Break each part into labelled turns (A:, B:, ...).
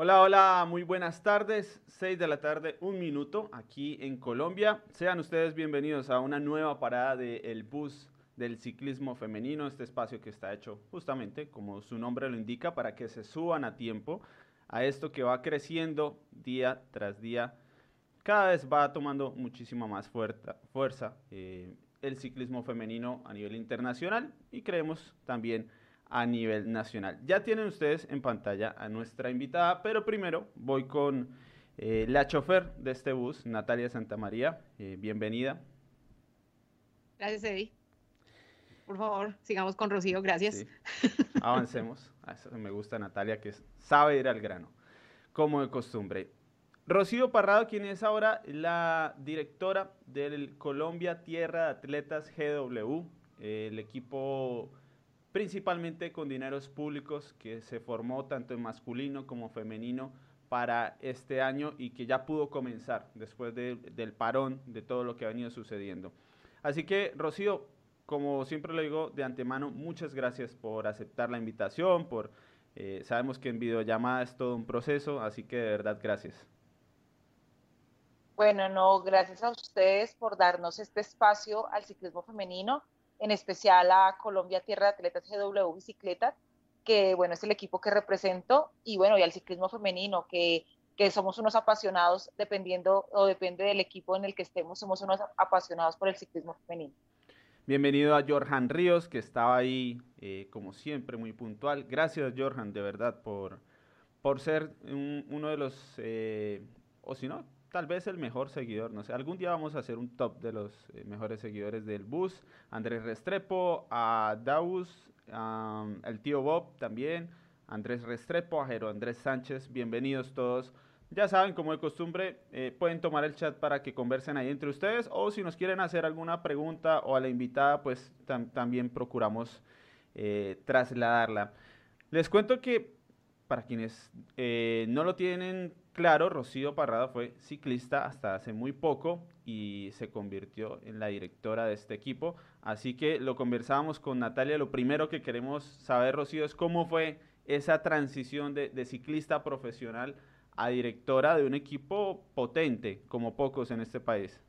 A: Hola, hola, muy buenas tardes. 6 de la tarde, un minuto aquí en Colombia. Sean ustedes bienvenidos a una nueva parada del bus del ciclismo femenino, este espacio que está hecho justamente, como su nombre lo indica, para que se suban a tiempo a esto que va creciendo día tras día. Cada vez va tomando muchísima más fuerza, eh, el ciclismo femenino a nivel internacional y creemos también a nivel nacional. Ya tienen ustedes en pantalla a nuestra invitada, pero primero voy con eh, la chofer de este bus, Natalia Santamaría. Eh, bienvenida.
B: Gracias, Eddie. Por favor, sigamos con Rocío, gracias.
A: Avancemos. Eso me gusta Natalia, que sabe ir al grano, como de costumbre. Rocío Parrado, quien es ahora la directora del Colombia Tierra de Atletas GW, el equipo principalmente con dineros públicos que se formó tanto en masculino como femenino para este año y que ya pudo comenzar después del parón de todo lo que ha venido sucediendo. Así que, Rocío, como siempre le digo de antemano, muchas gracias por aceptar la invitación, por eh, sabemos que en videollamada es todo un proceso, así que de verdad gracias.
C: Bueno, no, gracias a ustedes por darnos este espacio al ciclismo femenino, en especial a Colombia Tierra de Atletas GW Bicicletas, que bueno, es el equipo que represento, y bueno, y al ciclismo femenino, que, que somos unos apasionados, dependiendo o depende del equipo en el que estemos, somos unos apasionados por el ciclismo femenino.
A: Bienvenido a Jorjan Ríos, que estaba ahí, eh, como siempre, muy puntual. Gracias, Jorjan, de verdad, por, por ser uno de los, eh, o si no, tal vez el mejor seguidor, no sé, algún día vamos a hacer un top de los eh, mejores seguidores del bus. Andrés Restrepo, a Daus, el tío Bob también, Andrés Restrepo, a Jero Andrés Sánchez, bienvenidos todos. Ya saben, como de costumbre, eh, pueden tomar el chat para que conversen ahí entre ustedes o si nos quieren hacer alguna pregunta o a la invitada, pues también procuramos eh, trasladarla. Les cuento que para quienes no lo tienen Claro, Rocío Parrada fue ciclista hasta hace muy poco y se convirtió en la directora de este equipo. Así que lo conversábamos con Natalia. Lo primero que queremos saber, Rocío, es cómo fue esa transición de, ciclista profesional a directora de un equipo potente, como pocos en este país.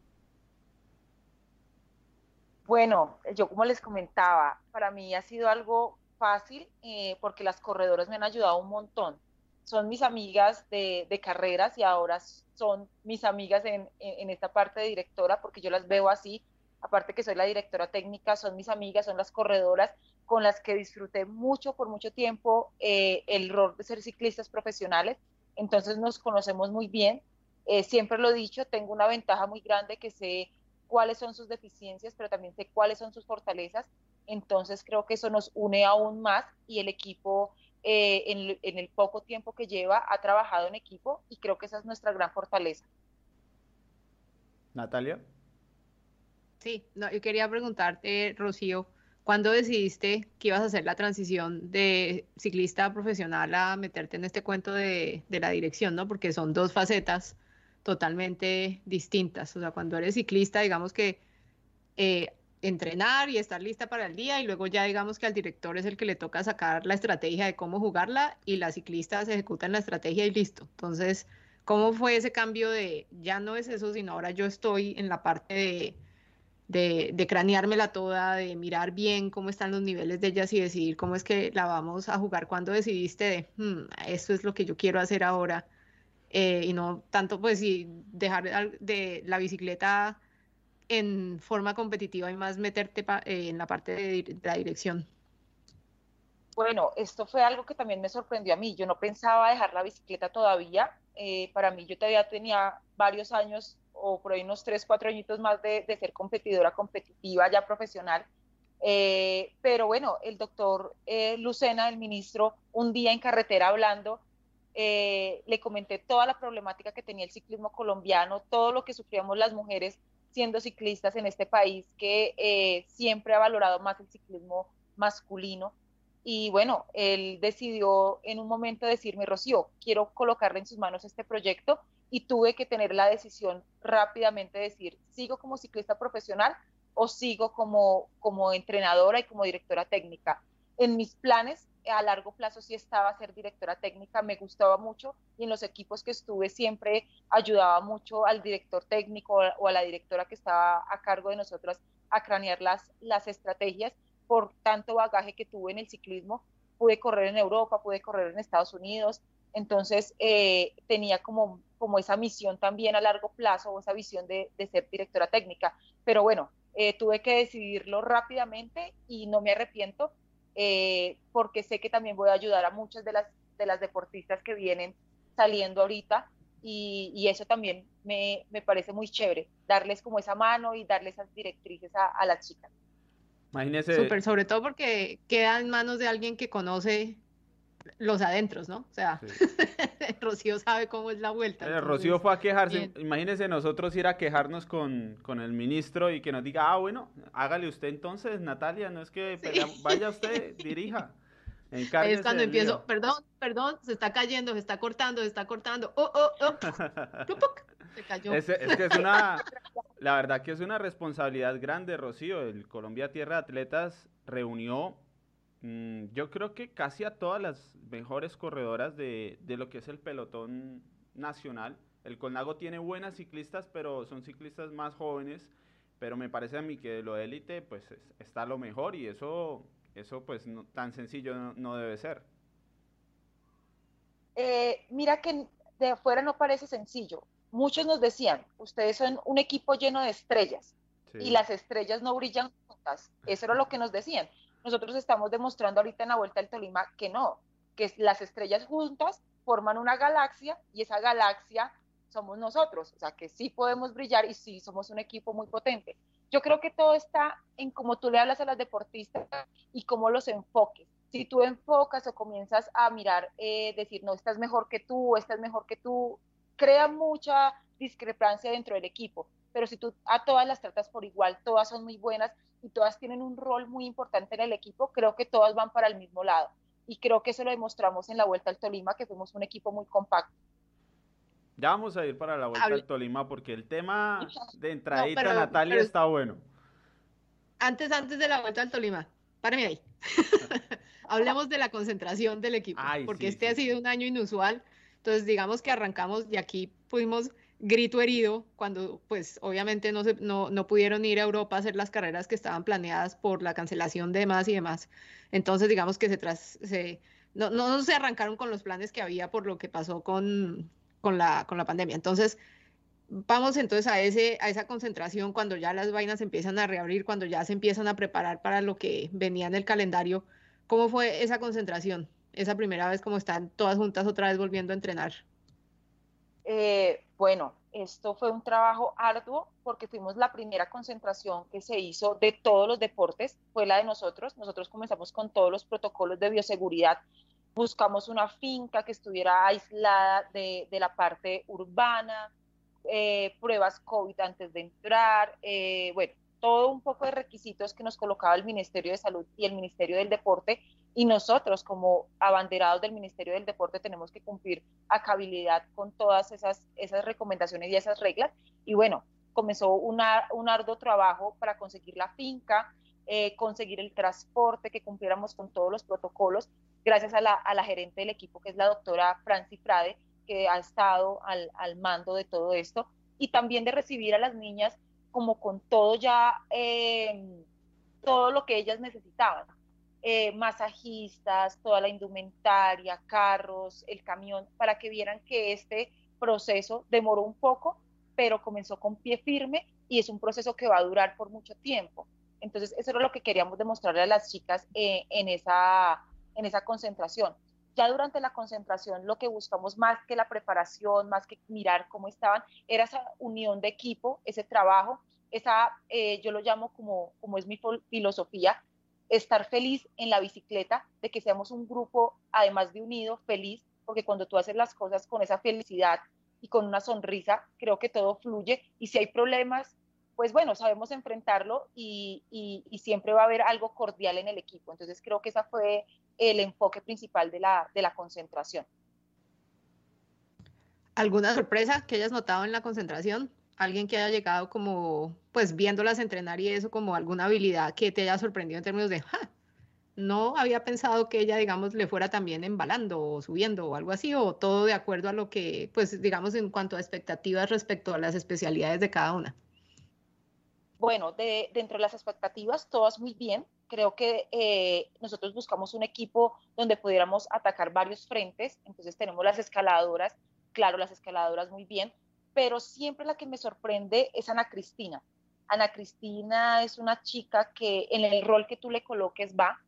C: Bueno, yo como les comentaba, para mí ha sido algo fácil eh, porque las corredoras me han ayudado un montón. Son mis amigas de, carreras y ahora son mis amigas en, esta parte de directora porque yo las veo así, aparte que soy la directora técnica, son mis amigas, son las corredoras con las que disfruté mucho por mucho tiempo eh, el rol de ser ciclistas profesionales, entonces nos conocemos muy bien, eh, siempre lo he dicho, tengo una ventaja muy grande que sé cuáles son sus deficiencias, pero también sé cuáles son sus fortalezas, entonces creo que eso nos une aún más y el equipo eh, en, el poco tiempo que lleva, ha trabajado en equipo y creo que esa es nuestra gran fortaleza.
A: Natalia.
B: Sí, no, yo quería preguntarte, Rocío, ¿cuándo decidiste que ibas a hacer la transición de ciclista profesional a meterte en este cuento de, de la dirección, ¿no? Porque son dos facetas totalmente distintas. O sea, cuando eres ciclista, digamos que eh, entrenar y estar lista para el día y luego ya digamos que al director es el que le toca sacar la estrategia de cómo jugarla y la ciclista se ejecuta en la estrategia y listo. Entonces, ¿cómo fue ese cambio de ya no es eso, sino ahora yo estoy en la parte de, de, de craneármela toda, de mirar bien cómo están los niveles de ellas y decidir cómo es que la vamos a jugar? cuando decidiste de, hmm, esto es lo que yo quiero hacer ahora? Eh, y no tanto pues si dejar de la bicicleta en forma competitiva y más meterte eh, en la parte de, la dirección?
C: Bueno, esto fue algo que también me sorprendió a mí. Yo no pensaba dejar la bicicleta todavía. Eh, para mí yo todavía tenía varios años o por ahí unos 3, 4 añitos más de, ser competidora competitiva ya profesional. Eh, pero bueno, el doctor Lucena, el ministro, un día en carretera hablando, le comenté toda la problemática que tenía el ciclismo colombiano, todo lo que sufríamos las mujeres siendo ciclistas en este país que eh, siempre ha valorado más el ciclismo masculino. Y bueno, él decidió en un momento decirme, Rocío, quiero colocarle en sus manos este proyecto y tuve que tener la decisión rápidamente de decir, ¿sigo como ciclista profesional o sigo como, como entrenadora y como directora técnica? En mis planes a largo plazo sí estaba a ser directora técnica, me gustaba mucho y en los equipos que estuve siempre ayudaba mucho al director técnico o a la directora que estaba a cargo de nosotras a cranear las, las estrategias por tanto bagaje que tuve en el ciclismo. Pude correr en Europa, pude correr en Estados Unidos, entonces eh, tenía como, como esa misión también a largo plazo o esa visión de, de ser directora técnica. Pero bueno, eh, tuve que decidirlo rápidamente y no me arrepiento eh, porque sé que también voy a ayudar a muchas de las, de las deportistas que vienen saliendo ahorita y, eso también me, me, parece muy chévere, darles como esa mano y darles esas directrices a, a las chicas.
B: Imagínese. Súper, sobre todo porque queda en manos de alguien que conoce los adentros, ¿no? O sea, Rocío sabe cómo es la vuelta.
A: Eh, Rocío fue a quejarse, imagínese nosotros ir a quejarnos con, con, el ministro y que nos diga, ah, bueno, hágale usted entonces, Natalia, no es que vaya usted, dirija.
B: Es cuando empiezo, perdón, perdón, se está cayendo, se está cortando, se está cortando. Oh, oh, oh.
A: se cayó. Es, es, que es una, la verdad que es una responsabilidad grande, Rocío. El Colombia Tierra de Atletas reunió, mm, yo creo que casi a todas las mejores corredoras de, de lo que es el pelotón nacional. El Colnago tiene buenas ciclistas, pero son ciclistas más jóvenes. Pero me parece a mí que de lo élite, pues está lo mejor y eso eso pues no, tan sencillo no, debe ser.
C: Eh, mira que de afuera no parece sencillo. Muchos nos decían, ustedes son un equipo lleno de estrellas y las estrellas no brillan juntas. Eso era lo que nos decían. Nosotros estamos demostrando ahorita en la Vuelta del Tolima que no, que las estrellas juntas forman una galaxia y esa galaxia somos nosotros. O sea, que sí podemos brillar y sí somos un equipo muy potente. Yo creo que todo está en cómo tú le hablas a las deportistas y cómo los enfoques. Si tú enfocas o comienzas a mirar, eh, decir, no, estás mejor que tú, estás mejor que tú, crea mucha discrepancia dentro del equipo. Pero si tú a todas las tratas por igual, todas son muy buenas y todas tienen un rol muy importante en el equipo, creo que todas van para el mismo lado. Y creo que eso lo demostramos en la Vuelta al Tolima, que fuimos un equipo muy compacto.
A: Ya vamos a ir para la vuelta al Tolima porque el tema de entradita Natalia está bueno.
B: Antes, antes de la vuelta al Tolima, párame ahí. Hablemos de la concentración del equipo, porque este ha sido un año inusual. Entonces, digamos que arrancamos y aquí pudimos grito herido cuando, pues, obviamente no, se, no, no, pudieron ir a Europa a hacer las carreras que estaban planeadas por la cancelación de más y demás. Entonces, digamos que se, tras, se no, no se arrancaron con los planes que había por lo que pasó con, con la, con la pandemia. Entonces, vamos entonces a, ese, a esa concentración cuando ya las vainas empiezan a reabrir, cuando ya se empiezan a preparar para lo que venía en el calendario. ¿Cómo fue esa concentración? Esa primera vez como están todas juntas otra vez volviendo a entrenar.
C: Eh, bueno, esto fue un trabajo arduo porque fuimos la primera concentración que se hizo de todos los deportes, fue la de nosotros. Nosotros comenzamos con todos los protocolos de bioseguridad buscamos una finca que estuviera aislada de, la parte urbana, eh, pruebas COVID antes de entrar, eh, bueno, todo un poco de requisitos que nos colocaba el Ministerio de Salud y el Ministerio del Deporte y nosotros como abanderados del Ministerio del Deporte tenemos que cumplir acabilidad con todas esas, esas recomendaciones y esas reglas. Y bueno, comenzó una, un arduo trabajo para conseguir la finca, eh, conseguir el transporte, que cumpliéramos con todos los protocolos, gracias a la, a la gerente del equipo, que es la doctora Franci Frade, que ha estado al, al, mando de todo esto, y también de recibir a las niñas como con todo ya, eh, todo lo que ellas necesitaban. Eh, masajistas, toda la indumentaria, carros, el camión, para que vieran que este proceso demoró un poco, pero comenzó con pie firme y es un proceso que va a durar por mucho tiempo. Entonces, eso era lo que queríamos demostrarle a las chicas eh, en, esa, en esa concentración. Ya durante la concentración lo que buscamos más que la preparación, más que mirar cómo estaban, era esa unión de equipo, ese trabajo, esa, eh, yo lo llamo como, como es mi filosofía, estar feliz en la bicicleta, de que seamos un grupo, además de unido, feliz, porque cuando tú haces las cosas con esa felicidad y con una sonrisa, creo que todo fluye y si hay problemas, pues bueno, sabemos enfrentarlo y, siempre va a haber algo cordial en el equipo. Entonces creo que ese fue el enfoque principal de la, de la concentración.
B: ¿Alguna sorpresa que hayas notado en la concentración? ¿Alguien que haya llegado como, pues viéndolas entrenar y eso, como alguna habilidad que te haya sorprendido en términos de, no había pensado que ella, digamos, le fuera también embalando o subiendo o algo así, o todo de acuerdo a lo que, pues, digamos, en cuanto a expectativas respecto a las especialidades de cada una.
C: Bueno, de, dentro de las expectativas, todas muy bien. Creo que eh, nosotros buscamos un equipo donde pudiéramos atacar varios frentes. Entonces tenemos las escaladoras, claro, las escaladoras muy bien, pero siempre la que me sorprende es Ana Cristina. Ana Cristina es una chica que en el rol que tú le coloques va,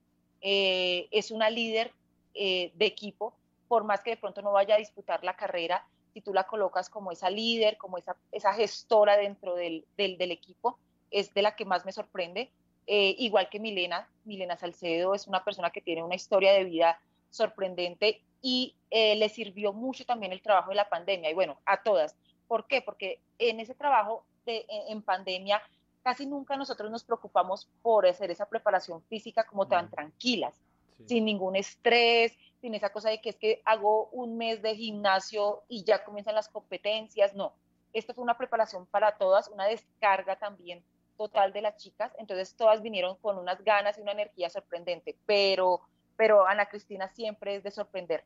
C: eh, es una líder eh, de equipo, por más que de pronto no vaya a disputar la carrera, si tú la colocas como esa líder, como esa, esa gestora dentro del, del, equipo, es de la que más me sorprende. Eh, igual que Milena, Milena Salcedo es una persona que tiene una historia de vida sorprendente y le sirvió mucho también el trabajo de la pandemia. Y bueno, a todas. ¿Por qué? Porque en ese trabajo en pandemia, casi nunca nosotros nos preocupamos por hacer esa preparación física como tan tranquilas, sin ningún estrés, sin esa cosa de que es que hago un mes de gimnasio y ya comienzan las competencias, no. Esto fue una preparación para todas, una descarga también total de las chicas, entonces todas vinieron con unas ganas y una energía sorprendente, pero, pero Ana Cristina siempre es de sorprender.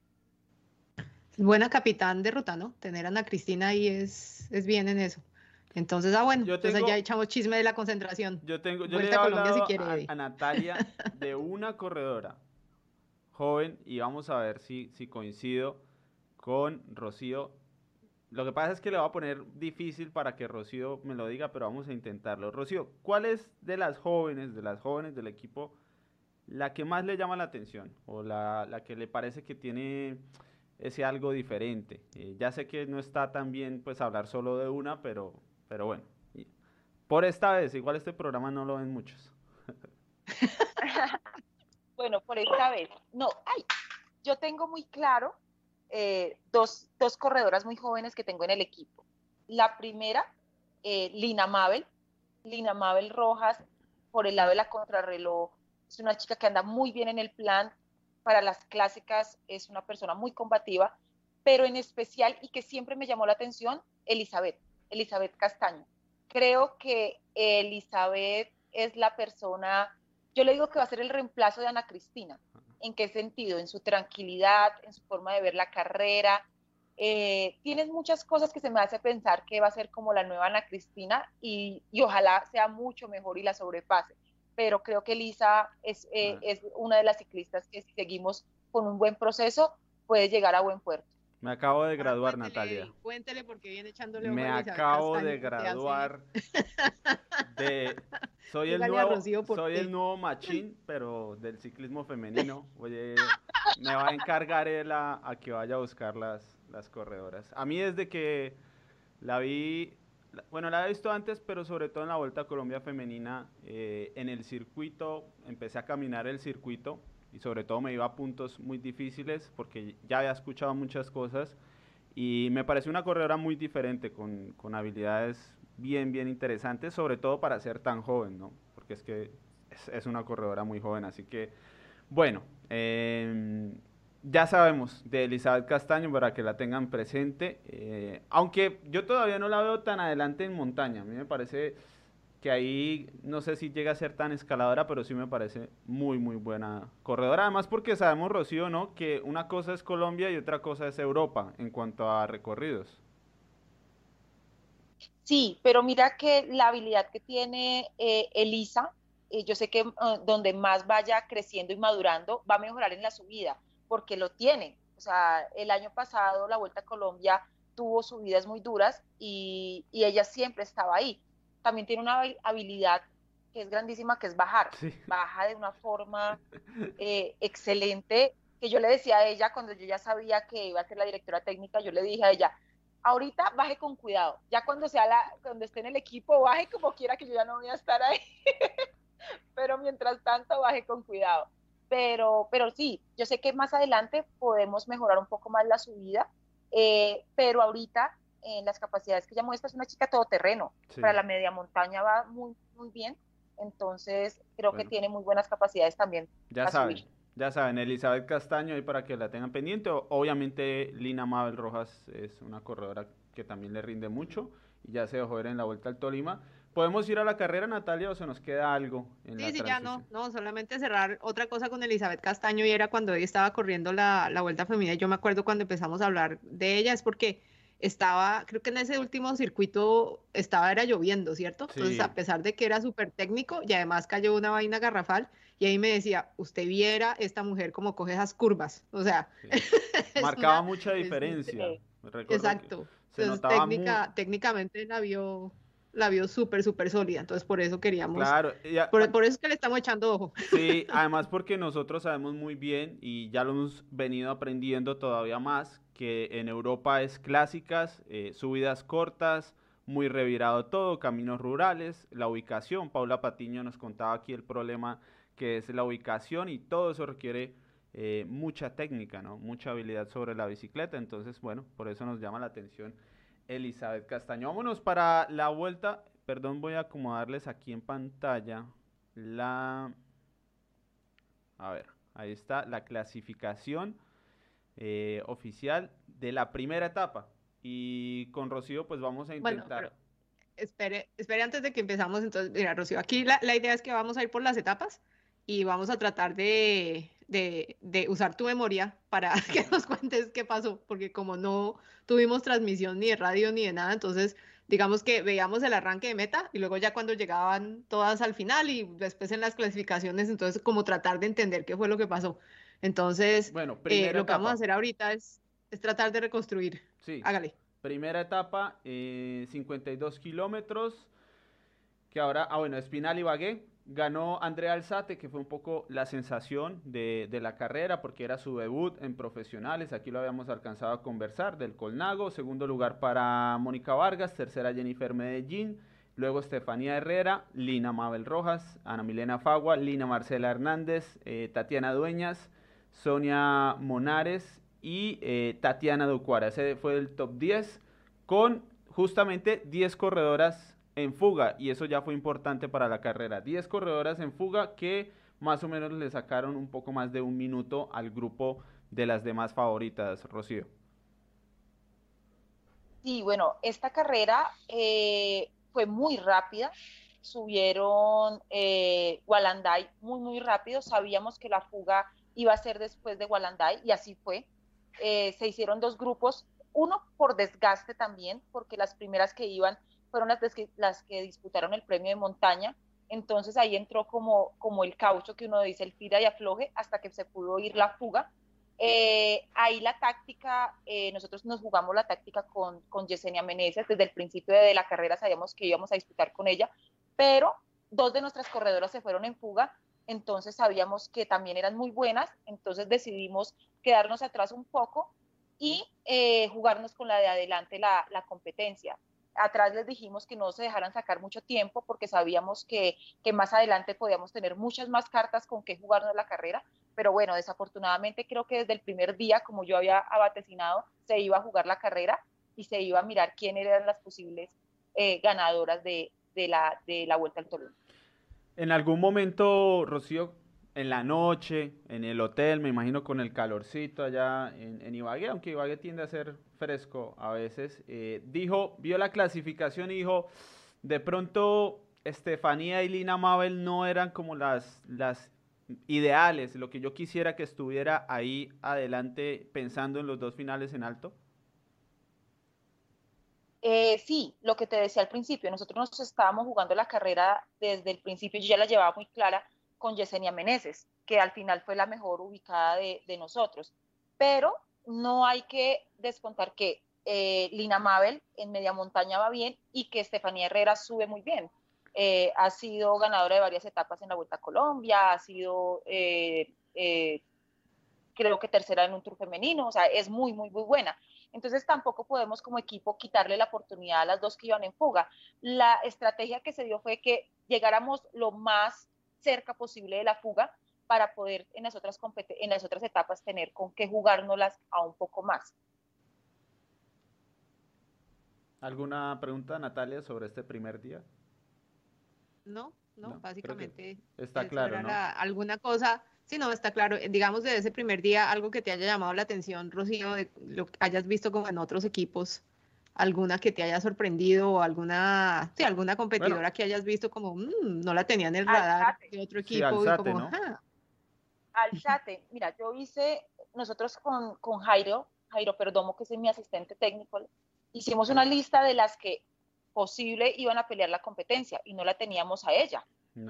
B: Buena capitán de ruta, ¿no? Tener a Ana Cristina ahí es, es bien en eso. Entonces, ah, bueno, entonces ya echamos chisme de la concentración.
A: Yo tengo, yo le he a, a, Natalia de una corredora joven y vamos a ver si, si coincido con Rocío. Lo que pasa es que le voy a poner difícil para que Rocío me lo diga, pero vamos a intentarlo. Rocío, ¿cuál es de las jóvenes, de las jóvenes del equipo, la que más le llama la atención o la, la que le parece que tiene ese algo diferente? Eh, ya sé que no está tan bien pues hablar solo de una, pero pero bueno, por esta vez, igual este programa no lo ven muchos.
C: bueno, por esta vez. No, ay, yo tengo muy claro eh, dos, dos, corredoras muy jóvenes que tengo en el equipo. La primera, eh, Lina Mabel. Lina Mabel Rojas, por el lado de la contrarreloj, es una chica que anda muy bien en el plan. Para las clásicas es una persona muy combativa, pero en especial y que siempre me llamó la atención, Elizabeth. Elizabeth Castaño. Creo que Elizabeth es la persona, yo le digo que va a ser el reemplazo de Ana Cristina. ¿En qué sentido? En su tranquilidad, en su forma de ver la carrera. Eh, tienes muchas cosas que se me hace pensar que va a ser como la nueva Ana Cristina y, ojalá sea mucho mejor y la sobrepase. Pero creo que Elisa es, eh, es una de las ciclistas que si seguimos con un buen proceso puede llegar a buen puerto.
A: Me acabo de graduar, Natalia.
B: Cuéntele porque viene echándole
A: Me acabo de graduar de soy el nuevo soy el nuevo machín, pero del ciclismo femenino. Oye, me va a encargar él a, que vaya a buscar las, las corredoras. A mí desde que la vi, bueno, la he visto antes, pero sobre todo en la Vuelta a Colombia femenina, eh, en el circuito, empecé a caminar el circuito y sobre todo me iba a puntos muy difíciles porque ya había escuchado muchas cosas y me pareció una corredora muy diferente, con, con habilidades bien, bien interesantes, sobre todo para ser tan joven, ¿no? Porque es que es, una corredora muy joven, así que, bueno, em, ya sabemos de Elizabeth Castaño para que la tengan presente, eh, aunque yo todavía no la veo tan adelante en montaña, a mí me parece que ahí no sé si llega a ser tan escaladora, pero sí me parece muy, muy buena corredora. Además porque sabemos, Rocío, ¿no? Que una cosa es Colombia y otra cosa es Europa en cuanto a recorridos.
C: Sí, pero mira que la habilidad que tiene eh, Elisa, eh, yo sé que eh, donde más vaya creciendo y madurando, va a mejorar en la subida, porque lo tiene. O sea, el año pasado la Vuelta a Colombia tuvo subidas muy duras y, y ella siempre estaba ahí también tiene una habilidad que es grandísima, que es bajar. Baja de una forma eh, excelente, que yo le decía a ella cuando yo ya sabía que iba a ser la directora técnica, yo le dije a ella, ahorita baje con cuidado, ya cuando sea la, cuando esté en el equipo, baje como quiera que yo ya no voy a estar ahí, pero mientras tanto baje con cuidado. Pero, pero sí, yo sé que más adelante podemos mejorar un poco más la subida, eh, pero ahorita en las capacidades que ella muestra, es una chica todoterreno. Para la media montaña va muy, muy bien. Entonces, creo que tiene muy buenas capacidades también.
A: Ya saben, Ya saben, Elizabeth Castaño ahí para que la tengan pendiente. Obviamente Lina Mabel Rojas es una corredora que también le rinde mucho y ya se dejó ver en la vuelta al Tolima. ¿Podemos ir a la carrera, Natalia, o se nos queda algo
B: en sí, sí, ya no, no, solamente cerrar otra cosa con Elizabeth Castaño y era cuando ella estaba corriendo la, la vuelta femenina. Yo me acuerdo cuando empezamos a hablar de ella, es porque estaba, creo que en ese último circuito estaba era lloviendo, ¿cierto? Entonces, a pesar de que era súper técnico y además cayó una vaina garrafal, y ahí me decía, usted viera esta mujer como coge esas curvas, o sea...
A: Marcaba mucha diferencia.
B: Exacto. Entonces, técnicamente la vio la vio súper, súper sólida. Entonces, por eso queríamos. Claro, por, eso es que le estamos echando ojo.
A: Sí, además porque nosotros sabemos muy bien y ya lo hemos venido aprendiendo todavía más, que en Europa es clásicas, eh, subidas cortas, muy revirado todo, caminos rurales, la ubicación. Paula Patiño nos contaba aquí el problema que es la ubicación y todo eso requiere eh, mucha técnica, ¿no? Mucha habilidad sobre la bicicleta. Entonces, bueno, por eso nos llama la atención Elizabeth Castaño. Vámonos para la vuelta. Perdón, voy a acomodarles aquí en pantalla la... A ver, ahí está la clasificación eh, oficial de la primera etapa. Y con Rocío, pues vamos a intentar...
B: espere, espere antes de que empezamos. Entonces, mira, Rocío, aquí la, la idea es que vamos a ir por las etapas y vamos a tratar de, de, usar tu memoria para que nos cuentes qué pasó, porque como no tuvimos transmisión ni de radio ni de nada, entonces digamos que veíamos el arranque de meta y luego ya cuando llegaban todas al final y después en las clasificaciones, entonces como tratar de entender qué fue lo que pasó. Entonces, bueno, eh, lo que vamos a hacer ahorita es, es tratar de reconstruir. Sí. Hágale.
A: Primera etapa, 52 eh, kilómetros, que ahora, ah bueno, Espinal y Bagué, Ganó Andrea Alzate, que fue un poco la sensación de, la carrera, porque era su debut en profesionales. Aquí lo habíamos alcanzado a conversar, del Colnago. Segundo lugar para Mónica Vargas. Tercera Jennifer Medellín. Luego Estefanía Herrera, Lina Mabel Rojas, Ana Milena Fagua, Lina Marcela Hernández, eh, Tatiana Dueñas, Sonia Monares y eh, Tatiana Ducuara. Ese fue el top 10 con justamente 10 corredoras en fuga y eso ya fue importante para la carrera. 10 corredoras en fuga que más o menos le sacaron un poco más de un minuto al grupo de las demás favoritas, Rocío.
C: Sí, bueno, esta carrera eh, fue muy rápida. Subieron eh, Walanday muy, muy rápido. Sabíamos que la fuga iba a ser después de Walanday y así fue. Eh, se hicieron dos grupos, uno por desgaste también, porque las primeras que iban fueron las que, las que disputaron el premio de montaña. Entonces ahí entró como, como el caucho que uno dice, el tira y afloje, hasta que se pudo ir la fuga. Eh, ahí la táctica, eh, nosotros nos jugamos la táctica con, con Yesenia Meneses, desde el principio de la carrera sabíamos que íbamos a disputar con ella, pero dos de nuestras corredoras se fueron en fuga, entonces sabíamos que también eran muy buenas, entonces decidimos quedarnos atrás un poco y eh, jugarnos con la de adelante la, la competencia atrás les dijimos que no se dejaran sacar mucho tiempo porque sabíamos que, más adelante podíamos tener muchas más cartas con que jugarnos la carrera, pero bueno, desafortunadamente creo que desde el primer día, como yo había abaticinado, se iba a jugar la carrera y se iba a mirar quién eran las posibles eh, ganadoras de, la, de la Vuelta al Tolón.
A: En algún momento, Rocío, en la noche, en el hotel, me imagino con el calorcito allá en, en Ibagué, aunque Ibagué tiende a ser fresco a veces, eh, dijo, vio la clasificación y dijo, de pronto Estefanía y Lina Mabel no eran como las, las ideales, lo que yo quisiera que estuviera ahí adelante pensando en los dos finales en alto.
C: Eh, sí, lo que te decía al principio, nosotros nos estábamos jugando la carrera desde el principio, yo ya la llevaba muy clara con Yesenia Meneses, que al final fue la mejor ubicada de, nosotros. Pero no hay que descontar que eh, Lina Mabel en media montaña va bien y que Estefanía Herrera sube muy bien. Eh, ha sido ganadora de varias etapas en la Vuelta a Colombia, ha sido, eh, creo que tercera en un tour femenino, o sea, es muy, muy, muy buena. Entonces tampoco podemos como equipo quitarle la oportunidad a las dos que iban en fuga. La estrategia que se dio fue que llegáramos lo más cerca posible de la fuga para poder en las otras, en las otras etapas tener con qué jugárnoslas a un poco más.
A: ¿Alguna pregunta, Natalia, sobre este primer día?
B: No, no, básicamente.
A: Está claro, ¿no?
B: alguna cosa, Sí, no, está claro. Digamos, de ese primer día, algo que te haya llamado la atención, Rocío, de lo que hayas visto como en otros equipos, alguna que te haya sorprendido o alguna, sí, alguna competidora que hayas visto como, mm, no la tenía en el radar de otro equipo.
A: alzate,
B: y como,
A: ¿no?
C: Alzate, mira, yo hice, nosotros con, con Jairo, Jairo Perdomo, que es mi asistente técnico, hicimos una lista de las que posible iban a pelear la competencia y no la teníamos a ella.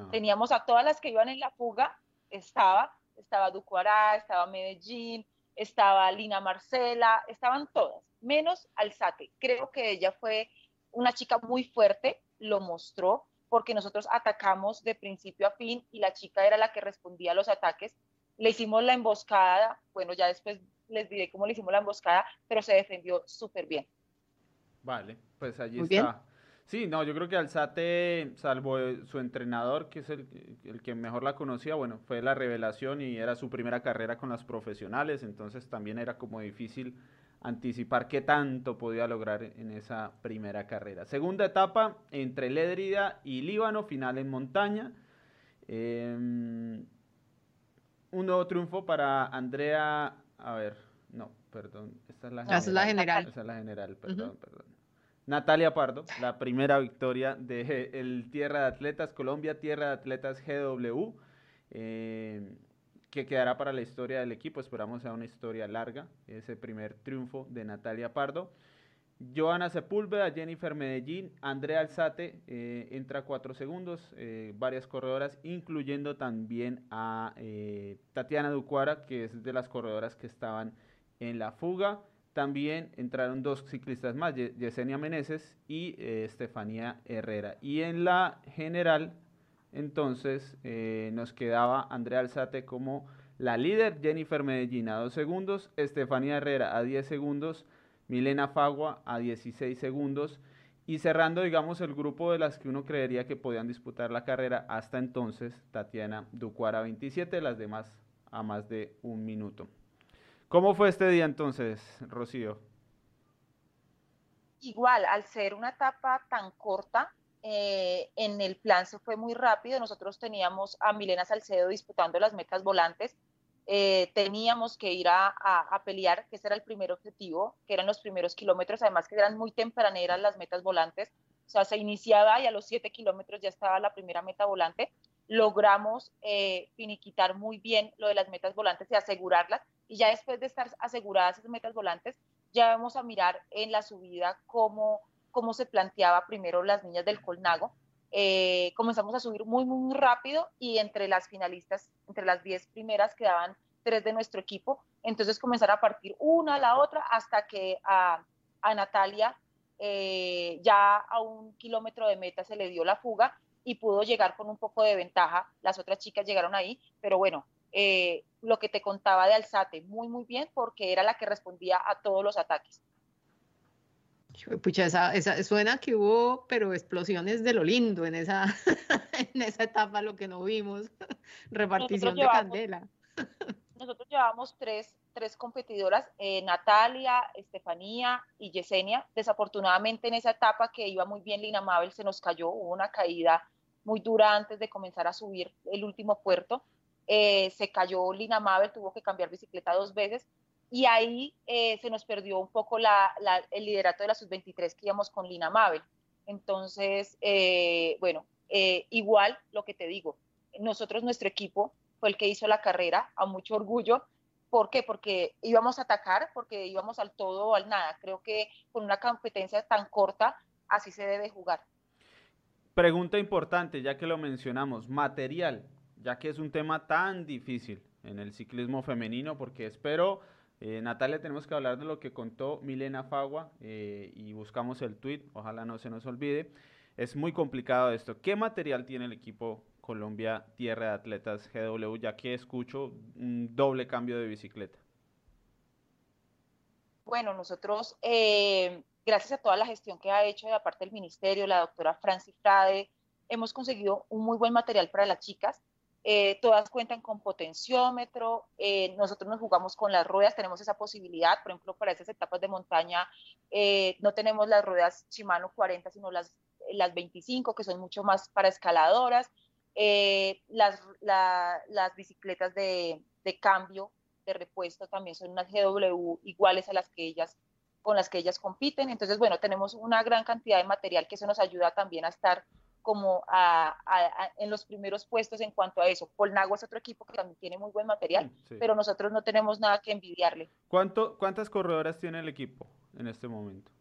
C: Teníamos a todas las que iban en la fuga, estaba, estaba Ducuará, estaba Medellín, estaba Lina Marcela, estaban todas, menos Alzate. Creo que ella fue una chica muy fuerte, lo mostró, porque nosotros atacamos de principio a fin y la chica era la que respondía a los ataques. Le hicimos la emboscada, bueno, ya después les diré cómo le hicimos la emboscada, pero se defendió súper bien.
A: Vale, pues allí está. Sí, no, yo creo que Alzate, salvo su entrenador, que es el, el, que mejor la conocía, bueno, fue la revelación y era su primera carrera con las profesionales, entonces también era como difícil anticipar qué tanto podía lograr en esa primera carrera. Segunda etapa entre Lédrida y Líbano, final en montaña. Em, un nuevo triunfo para Andrea, a ver, no, perdón, esta es la
B: general. Esa es la general.
A: Esa es la general, perdón, perdón. Natalia Pardo, la primera victoria del el Tierra de Atletas, Colombia Tierra de Atletas GW, eh, que quedará para la historia del equipo. Esperamos sea una historia larga, ese primer triunfo de Natalia Pardo. Joana Sepúlveda, Jennifer Medellín, Andrea Alzate eh, entra cuatro segundos, eh, varias corredoras, incluyendo también a Tatiana Ducuara, que es de las corredoras que estaban en la fuga. También entraron dos ciclistas más, Yesenia Meneses y eh, Estefanía Herrera. Y en la general, entonces, eh, nos quedaba Andrea Alzate como la líder, Jennifer Medellín a 2 segundos, Estefanía Herrera a 10 segundos, Milena Fagua a 16 segundos. Y cerrando, digamos, el grupo de las que uno creería que podían disputar la carrera hasta entonces, Tatiana Ducuara 27, las demás a más de un minuto. ¿Cómo fue este día entonces, Rocío?
C: Igual, al ser una etapa tan corta, eh, en el plan se fue muy rápido. Nosotros teníamos a Milena Salcedo disputando las metas volantes. Eh, teníamos que ir a, a, pelear, que ese era el primer objetivo, que eran los primeros kilómetros, además que eran muy tempraneras las metas volantes. O sea, se iniciaba y a los siete kilómetros ya estaba la primera meta volante. Logramos eh, finiquitar muy bien lo de las metas volantes y asegurarlas y ya después de estar aseguradas esas metas volantes, ya vamos a mirar en la subida cómo, cómo se planteaba primero las niñas del Colnago. Eh, comenzamos a subir muy, muy rápido y entre las finalistas, entre las 10 primeras quedaban tres de nuestro equipo. Entonces comenzar a partir una a la otra hasta que a, a Natalia eh, ya a un kilómetro de meta se le dio la fuga y pudo llegar con un poco de ventaja. Las otras chicas llegaron ahí, pero bueno, eh, lo que te contaba de Alzate, muy, muy bien, porque era la que respondía a todos los ataques.
B: Pucha, esa, esa, suena que hubo, pero explosiones de lo lindo en esa, en esa etapa, lo que no vimos, repartición de candela.
C: nosotros llevamos tres, tres competidoras, eh, Natalia, Estefanía y Yesenia. Desafortunadamente en esa etapa que iba muy bien Lina Mabel se nos cayó, hubo una caída muy dura antes de comenzar a subir el último puerto eh, se cayó Lina Mabel, tuvo que cambiar bicicleta dos veces y ahí eh, se nos perdió un poco la, el liderato de la sub-23 que íbamos con Lina Mabel. Entonces, eh, bueno, igual lo que te digo, nosotros, nuestro equipo, fue el que hizo la carrera a mucho orgullo. ¿Por qué? Porque íbamos a atacar, porque íbamos al todo o al nada. Creo que con una competencia tan corta, así se debe jugar.
A: Pregunta importante, ya que lo mencionamos, material ya que es un tema tan difícil en el ciclismo femenino, porque espero, eh, Natalia, tenemos que hablar de lo que contó Milena Fagua eh, y buscamos el tweet, ojalá no se nos olvide. Es muy complicado esto. ¿Qué material tiene el equipo Colombia Tierra de Atletas GW, ya que escucho un doble cambio de bicicleta?
C: Bueno, nosotros, eh, gracias a toda la gestión que ha hecho de la parte del ministerio, la doctora Francis Frade, hemos conseguido un muy buen material para las chicas. Eh, todas cuentan con potenciómetro, eh, nosotros nos jugamos con las ruedas, tenemos esa posibilidad, por ejemplo, para esas etapas de montaña eh, no tenemos las ruedas Shimano 40, sino las, las 25, que son mucho más para escaladoras. Eh, las, las bicicletas de, de, cambio, de repuesto, también son unas GW iguales a las que ellas con las que ellas compiten. Entonces, bueno, tenemos una gran cantidad de material que eso nos ayuda también a estar como a, en los primeros puestos en cuanto a eso. Polnago es otro equipo que también tiene muy buen material, pero nosotros no tenemos nada que envidiarle.
A: ¿Cuánto, ¿Cuántas corredoras tiene el equipo en este momento?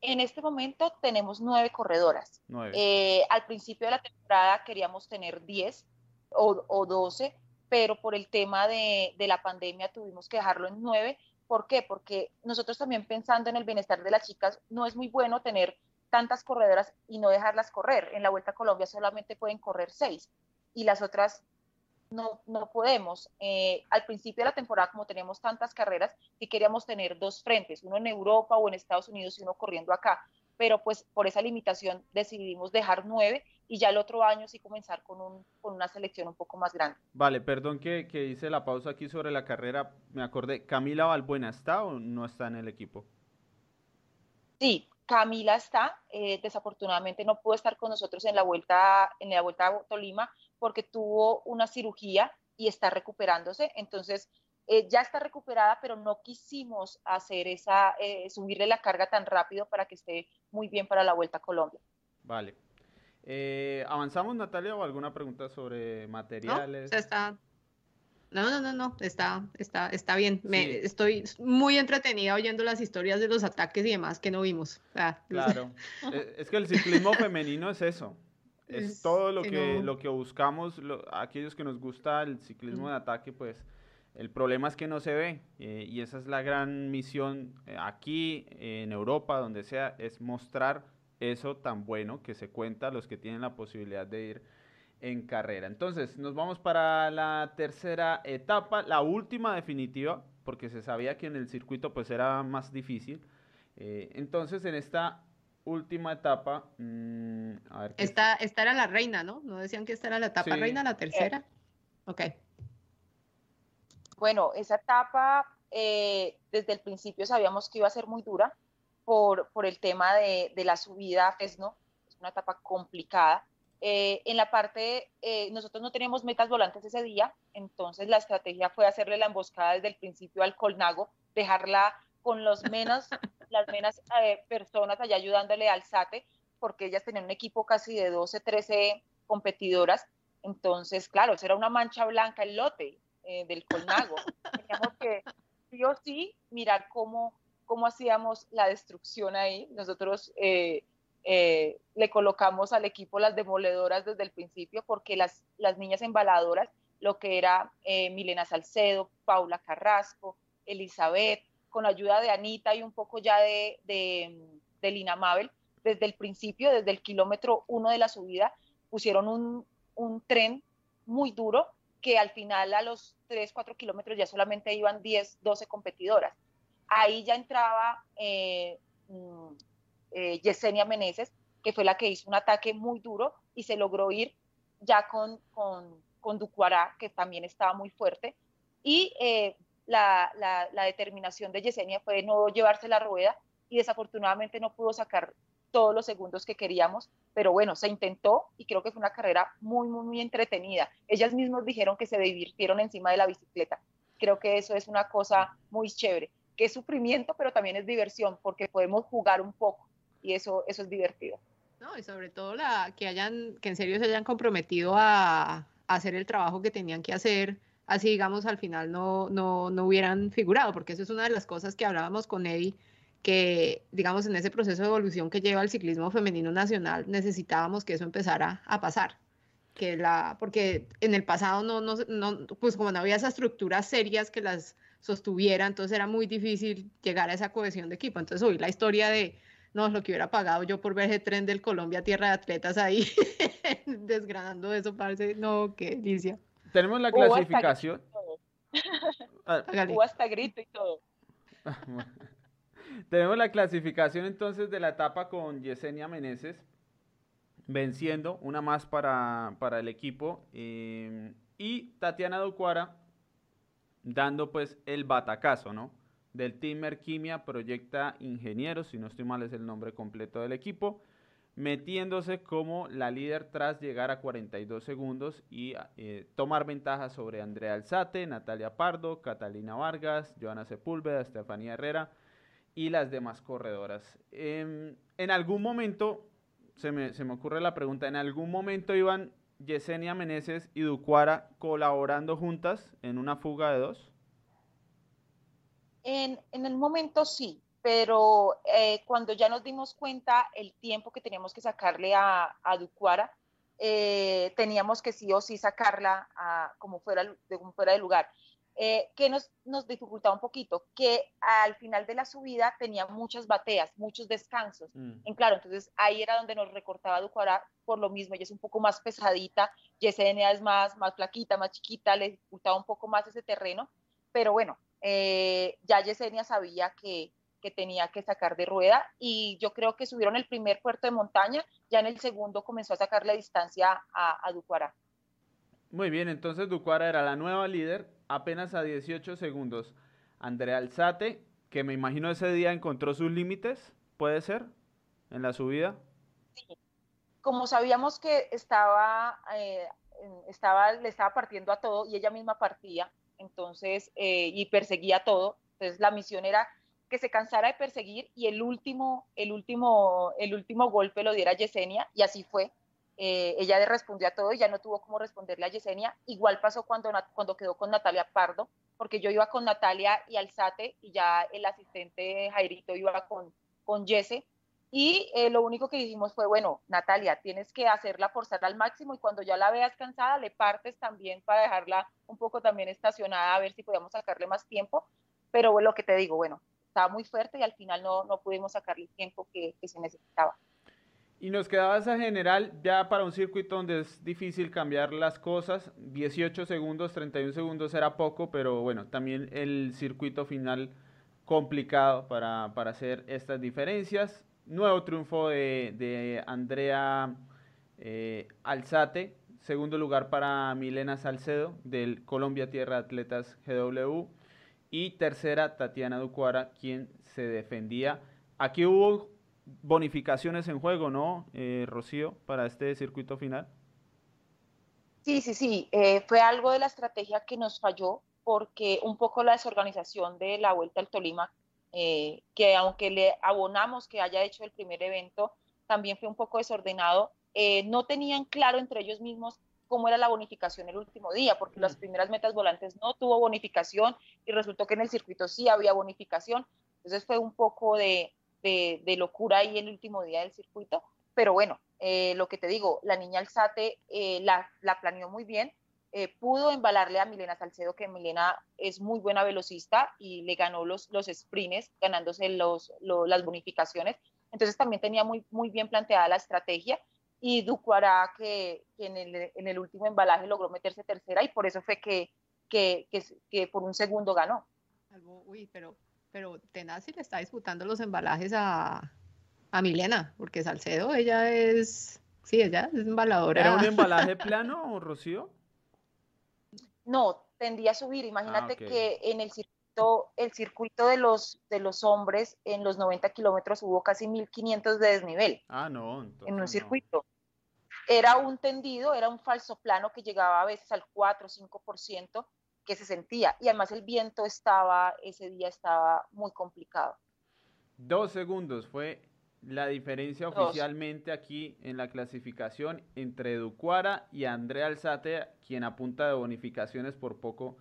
C: En este momento tenemos nueve corredoras. Eh, al principio de la temporada queríamos tener diez o, o doce, pero por el tema de, de, la pandemia tuvimos que dejarlo en nueve. ¿Por qué? Porque nosotros también pensando en el bienestar de las chicas, no es muy bueno tener tantas corredoras y no dejarlas correr. En la Vuelta a Colombia solamente pueden correr seis y las otras no, no podemos. Eh, al principio de la temporada, como teníamos tantas carreras, sí queríamos tener dos frentes, uno en Europa o en Estados Unidos y uno corriendo acá, pero pues por esa limitación decidimos dejar nueve y ya el otro año sí comenzar con, un, con una selección un poco más grande.
A: Vale, perdón que, que hice la pausa aquí sobre la carrera, me acordé, ¿Camila Valbuena está o no está en el equipo?
C: Sí, Camila está, eh, desafortunadamente no pudo estar con nosotros en la vuelta en la vuelta a Tolima porque tuvo una cirugía y está recuperándose, entonces eh, ya está recuperada, pero no quisimos hacer esa eh, subirle la carga tan rápido para que esté muy bien para la vuelta a Colombia.
A: Vale. ¿Avanzamos, Natalia, o alguna pregunta sobre materiales?
B: No, está, no, no, no, no, está, está, está bien. Me, Estoy muy entretenida oyendo las historias de los ataques y demás que no vimos.
A: claro, e, es que el ciclismo femenino es eso. Es, todo lo que, lo que buscamos, aquellos que nos gusta el ciclismo de ataque, pues el problema es que no se ve. Eh, y esa es la gran misión eh, aquí, en Europa, donde sea, es mostrar eso tan bueno que se cuenta a los que tienen la posibilidad de ir en carrera. Entonces, nos vamos para la tercera etapa, la última definitiva, porque se sabía que en el circuito pues era más difícil. Eh, entonces, en esta última etapa,
B: mm, a ver. Esta, esta, era la reina, ¿no? ¿No decían que esta era la etapa reina, la tercera? Eh, ok.
C: Bueno, esa etapa, eh, desde el principio sabíamos que iba a ser muy dura por, por el tema de, de la subida a Fresno. Es una etapa complicada eh, en la parte, eh, nosotros no teníamos metas volantes ese día, entonces la estrategia fue hacerle la emboscada desde el principio al Colnago, dejarla con los menos, las menos eh, personas allá ayudándole al SATE, porque ellas tenían un equipo casi de 12, 13 competidoras, entonces, claro, era una mancha blanca el lote del Colnago. Teníamos que, sí o sí, mirar cómo, cómo hacíamos la destrucción ahí. Nosotros eh, le colocamos al equipo las demoledoras desde el principio porque las, las niñas embaladoras, lo que era eh, Milena Salcedo, Paula Carrasco, Elizabeth, con ayuda de Anita y un poco ya de, de, Lina Mabel, desde el principio, desde el kilómetro uno de la subida, pusieron un, un tren muy duro que al final a los 3, 4 kilómetros ya solamente iban 10, 12 competidoras. Ahí ya entraba eh, mm, eh, Yesenia Meneses, que fue la que hizo un ataque muy duro y se logró ir ya con, con, con que también estaba muy fuerte. Y eh, la, la, determinación de Yesenia fue no llevarse la rueda y desafortunadamente no pudo sacar todos los segundos que queríamos, pero bueno, se intentó y creo que fue una carrera muy, muy, muy entretenida. Ellas mismas dijeron que se divirtieron encima de la bicicleta. Creo que eso es una cosa muy chévere, que es sufrimiento, pero también es diversión, porque podemos jugar un poco y eso, eso es divertido.
B: No, y sobre todo la, que hayan, que en serio se hayan comprometido a, hacer el trabajo que tenían que hacer, así digamos al final no, no, no hubieran figurado, porque eso es una de las cosas que hablábamos con Eddie, que digamos en ese proceso de evolución que lleva el ciclismo femenino nacional necesitábamos que eso empezara a pasar. Que la, porque en el pasado no, no, no, pues como no había esas estructuras serias que las sostuviera, entonces era muy difícil llegar a esa cohesión de equipo. Entonces hoy la historia de, no, lo que hubiera pagado yo por ver ese tren del Colombia Tierra de Atletas ahí, desgranando eso, parece, no, qué delicia.
A: Tenemos la clasificación.
C: Ah, Hubo hasta grito y todo.
A: Tenemos la clasificación entonces de la etapa con Yesenia Meneses venciendo, una más para, para el equipo, eh, y Tatiana Ducuara dando pues el batacazo, ¿no? Del Team Merquimia Proyecta Ingenieros, si no estoy mal es el nombre completo del equipo, metiéndose como la líder tras llegar a 42 segundos y eh, tomar ventaja sobre Andrea Alzate, Natalia Pardo, Catalina Vargas, Joana Sepúlveda, Estefanía Herrera y las demás corredoras. Em, en algún momento, se me, se me, ocurre la pregunta, ¿en algún momento iban Yesenia Meneses y Ducuara colaborando juntas en una fuga de dos?
C: En, en el momento sí, pero eh, cuando ya nos dimos cuenta el tiempo que teníamos que sacarle a, a Ducuara, eh, teníamos que sí o sí sacarla a, como fuera de, fuera de lugar. Eh, que nos, nos dificultaba un poquito, que al final de la subida tenía muchas bateas, muchos descansos. Mm. En claro, entonces ahí era donde nos recortaba Ducuara por lo mismo, ella es un poco más pesadita, Yesenia es más, más flaquita, más chiquita, le dificultaba un poco más ese terreno, pero bueno, ya Yesenia sabía que, que tenía que sacar de rueda y yo creo que subieron el primer puerto de montaña, ya en el segundo comenzó a sacar la distancia a, a Ducuara.
A: Muy bien, entonces Ducuara era la nueva líder, apenas a 18 segundos. Andrea Alzate, que me imagino ese día encontró sus límites, ¿puede ser? En la subida.
C: Sí. Como sabíamos que estaba, eh, estaba, le estaba partiendo a todo y ella misma partía, entonces, eh, y perseguía todo, entonces la misión era que se cansara de perseguir y el último, el último, el último golpe lo diera Yesenia y así fue. Eh, ella le respondió a todo y ya no tuvo cómo responderle a Yesenia. Igual pasó cuando, cuando quedó con Natalia Pardo, porque yo iba con Natalia y Alzate y ya el asistente Jairito iba con, con Yese. Y eh, lo único que dijimos fue, bueno, Natalia, tienes que hacerla forzar al máximo y cuando ya la veas cansada, le partes también para dejarla un poco también estacionada, a ver si podíamos sacarle más tiempo. Pero lo que te digo, bueno, estaba muy fuerte y al final no, no pudimos sacarle el tiempo que, se necesitaba.
A: Y nos quedaba esa general ya para un circuito donde es difícil cambiar las cosas. 18 segundos, 31 segundos era poco, pero bueno, también el circuito final complicado para, para hacer estas diferencias. Nuevo triunfo de, Andrea eh, Alzate, segundo lugar para Milena Salcedo del Colombia Tierra Atletas GW. Y tercera, Tatiana Ducuara, quien se defendía. Aquí hubo bonificaciones en juego, ¿no, eh, Rocío, para este circuito final?
C: Sí, sí, sí. Eh, fue algo de la estrategia que nos falló porque un poco la desorganización de la Vuelta al Tolima, eh, que aunque le abonamos que haya hecho el primer evento, también fue un poco desordenado. no tenían claro entre ellos mismos cómo era la bonificación el último día, porque las mm. primeras metas volantes no tuvo bonificación y resultó que en el circuito sí había bonificación. Entonces fue un poco de, de, locura ahí el último día del circuito. Pero bueno, eh, lo que te digo, la niña Alzate eh, la, la, planeó muy bien, eh, pudo embalarle a Milena Salcedo, que Milena es muy buena velocista y le ganó los, los sprints, ganándose los, las bonificaciones. Entonces también tenía muy, muy bien planteada la estrategia y Ducuara que, que en, el, en, el, último embalaje logró meterse tercera y por eso fue que, que, que, por un segundo ganó.
B: Uy, pero, pero Tenazzi le está disputando los embalajes a, a Milena, porque Salcedo, ella es, sí, ella es embaladora.
A: ¿Era un embalaje plano, Rocío?
C: No, tendía a subir. Imagínate ah, que en el circuito, el circuito de los, de los hombres, en los 90 kilómetros hubo casi 1500 de desnivel.
A: Ah, no.
C: En un circuito era un tendido, era un falso plano que llegaba a veces al 4 o 5% que se sentía. Y además el viento estaba, ese día estaba muy complicado.
A: Dos segundos fue la diferencia oficialmente aquí en la clasificación entre Ducuara y Andrea Alzate, quien a punta de bonificaciones por poco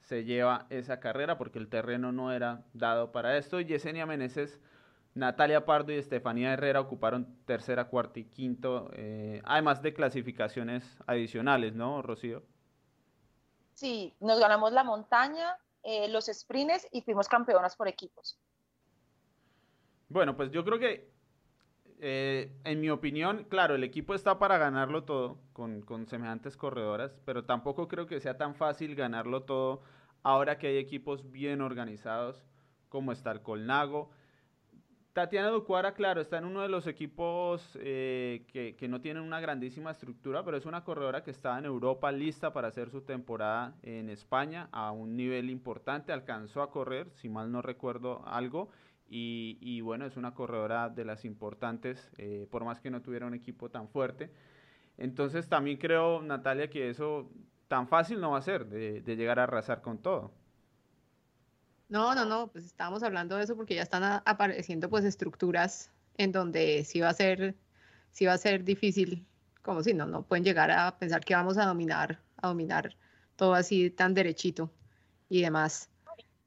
A: se lleva esa carrera porque el terreno no era dado para esto. Y Yesenia Meneses Natalia Pardo y Estefanía Herrera ocuparon tercera, cuarta y quinto, eh, además de clasificaciones adicionales, ¿no, Rocío?
C: Sí, nos ganamos la montaña, eh, los sprints y fuimos campeonas por equipos.
A: Bueno, pues yo creo que, eh, en mi opinión, claro, el equipo está para ganarlo todo con, con semejantes corredoras, pero tampoco creo que sea tan fácil ganarlo todo ahora que hay equipos bien organizados como está el Colnago Tatiana Ducuara, claro, está en uno de los equipos eh, que, que, no tienen una grandísima estructura, pero es una corredora que está en Europa lista para hacer su temporada en España a un nivel importante. Alcanzó a correr, si mal no recuerdo algo, y, bueno, es una corredora de las importantes, eh, por más que no tuviera un equipo tan fuerte. Entonces también creo, Natalia, que eso tan fácil no va a ser de, llegar a arrasar con todo.
B: No, no, no, pues estábamos hablando de eso porque ya están apareciendo pues estructuras en donde sí va a ser, sí va a ser difícil, como si no, no pueden llegar a pensar que vamos a dominar, a dominar todo así tan derechito y demás.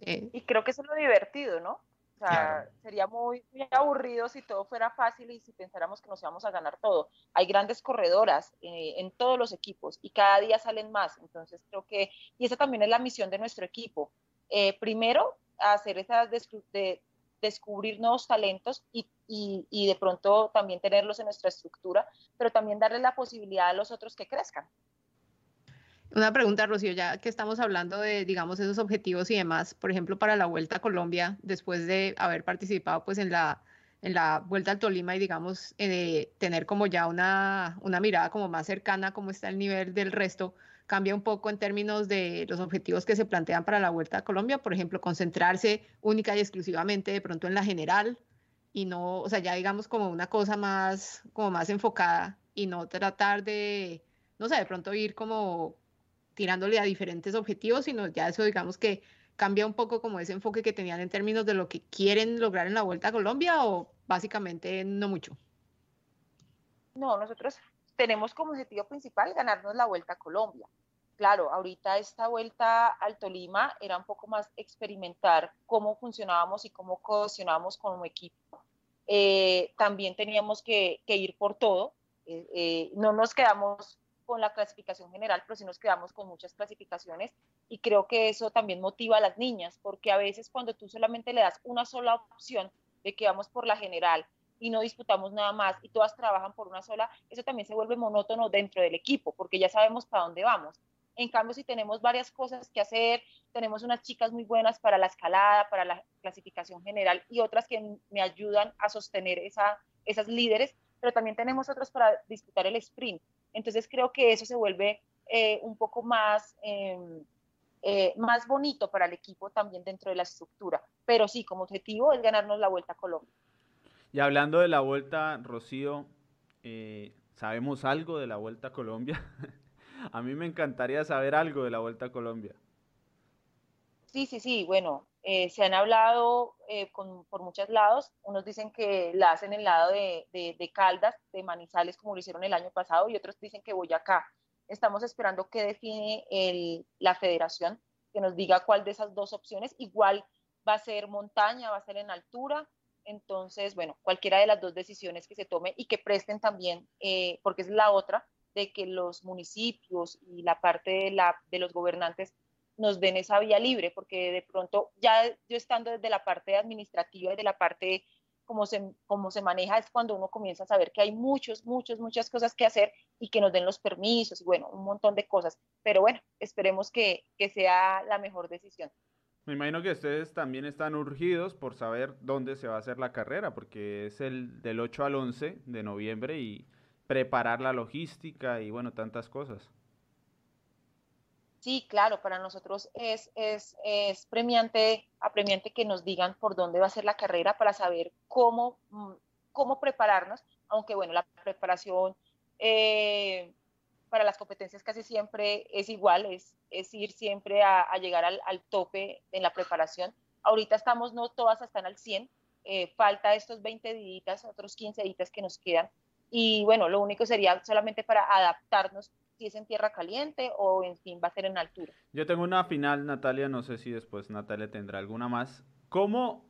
C: Eh, y creo que eso es lo divertido, ¿no? O sea, sería muy, aburrido si todo fuera fácil y si pensáramos que nos íbamos a ganar todo. Hay grandes corredoras eh, en todos los equipos y cada día salen más. Entonces creo que, y esa también es la misión de nuestro equipo. Eh, primero, hacer esas de, descubrir nuevos talentos y, y, y de pronto también tenerlos en nuestra estructura, pero también darle la posibilidad a los otros que crezcan.
B: Una pregunta, Rocío, ya que estamos hablando de, digamos, esos objetivos y demás, por ejemplo, para la Vuelta a Colombia, después de haber participado pues en la, en la Vuelta al Tolima y, digamos, eh, tener como ya una, una mirada como más cercana cómo está el nivel del resto, cambia un poco en términos de los objetivos que se plantean para la Vuelta a Colombia, por ejemplo, concentrarse única y exclusivamente de pronto en la general y no, o sea, ya digamos como una cosa más, como más enfocada y no tratar de, no sé, de pronto ir como tirándole a diferentes objetivos, sino ya eso digamos que cambia un poco como ese enfoque que tenían en términos de lo que quieren lograr en la Vuelta a Colombia o básicamente no mucho.
C: No, nosotros tenemos como objetivo principal ganarnos la Vuelta a Colombia. Claro, ahorita esta vuelta al Tolima era un poco más experimentar cómo funcionábamos y cómo cohesionábamos como equipo. Eh, también teníamos que, ir por todo. Eh, eh, no nos quedamos con la clasificación general, pero sí nos quedamos con muchas clasificaciones y creo que eso también motiva a las niñas, porque a veces cuando tú solamente le das una sola opción de que vamos por la general y no disputamos nada más y todas trabajan por una sola, eso también se vuelve monótono dentro del equipo, porque ya sabemos para dónde vamos. En cambio, si tenemos varias cosas que hacer, tenemos unas chicas muy buenas para la escalada, para la clasificación general y otras que me ayudan a sostener esa, esas líderes, pero también tenemos otras para disputar el sprint. Entonces creo que eso se vuelve eh, un poco más, em, eh, más bonito para el equipo también dentro de la estructura. Pero sí, como objetivo es ganarnos la Vuelta a Colombia.
A: Y hablando de la Vuelta, Rocío, eh, ¿sabemos algo de la Vuelta a Colombia? a mí me encantaría saber algo de la Vuelta a Colombia.
C: Sí, sí, sí, bueno, eh, se han hablado eh, por muchos lados. Unos dicen que la hacen en el lado de, Caldas, de Manizales, como lo hicieron el año pasado, y otros dicen que voy acá. Estamos esperando que define la federación, que nos diga cuál de esas dos opciones. Igual va a ser montaña, va a ser en altura. Entonces, bueno, cualquiera de las dos decisiones que se tome y que presten también, eh, porque es la otra, de que los municipios y la parte de los gobernantes nos den esa vía libre, porque de pronto ya yo estando desde la parte administrativa y de la parte como se, como se maneja es cuando uno comienza a saber que hay muchos, muchos, muchas cosas que hacer y que nos den los permisos y bueno, un montón de cosas. Pero bueno, esperemos que, que sea la mejor decisión.
A: Me imagino que ustedes también están urgidos por saber dónde se va a hacer la carrera, porque es el del 8 al 11 de noviembre y preparar la logística y bueno, tantas cosas.
C: Sí, claro, para nosotros es, es, es premiante, apremiante que nos digan por dónde va a ser la carrera para saber cómo, mm, cómo prepararnos, aunque bueno, la preparación eh, para las competencias casi siempre es igual, es, es ir siempre a, llegar al, al, tope en la preparación. Ahorita estamos, no todas están al 100, eh, falta estos 20 días, otros 15 días que nos quedan. Y bueno, lo único sería solamente para adaptarnos si es en tierra caliente o en fin va a ser en altura.
A: Yo tengo una final, Natalia, no sé si después Natalia tendrá alguna más. ¿Cómo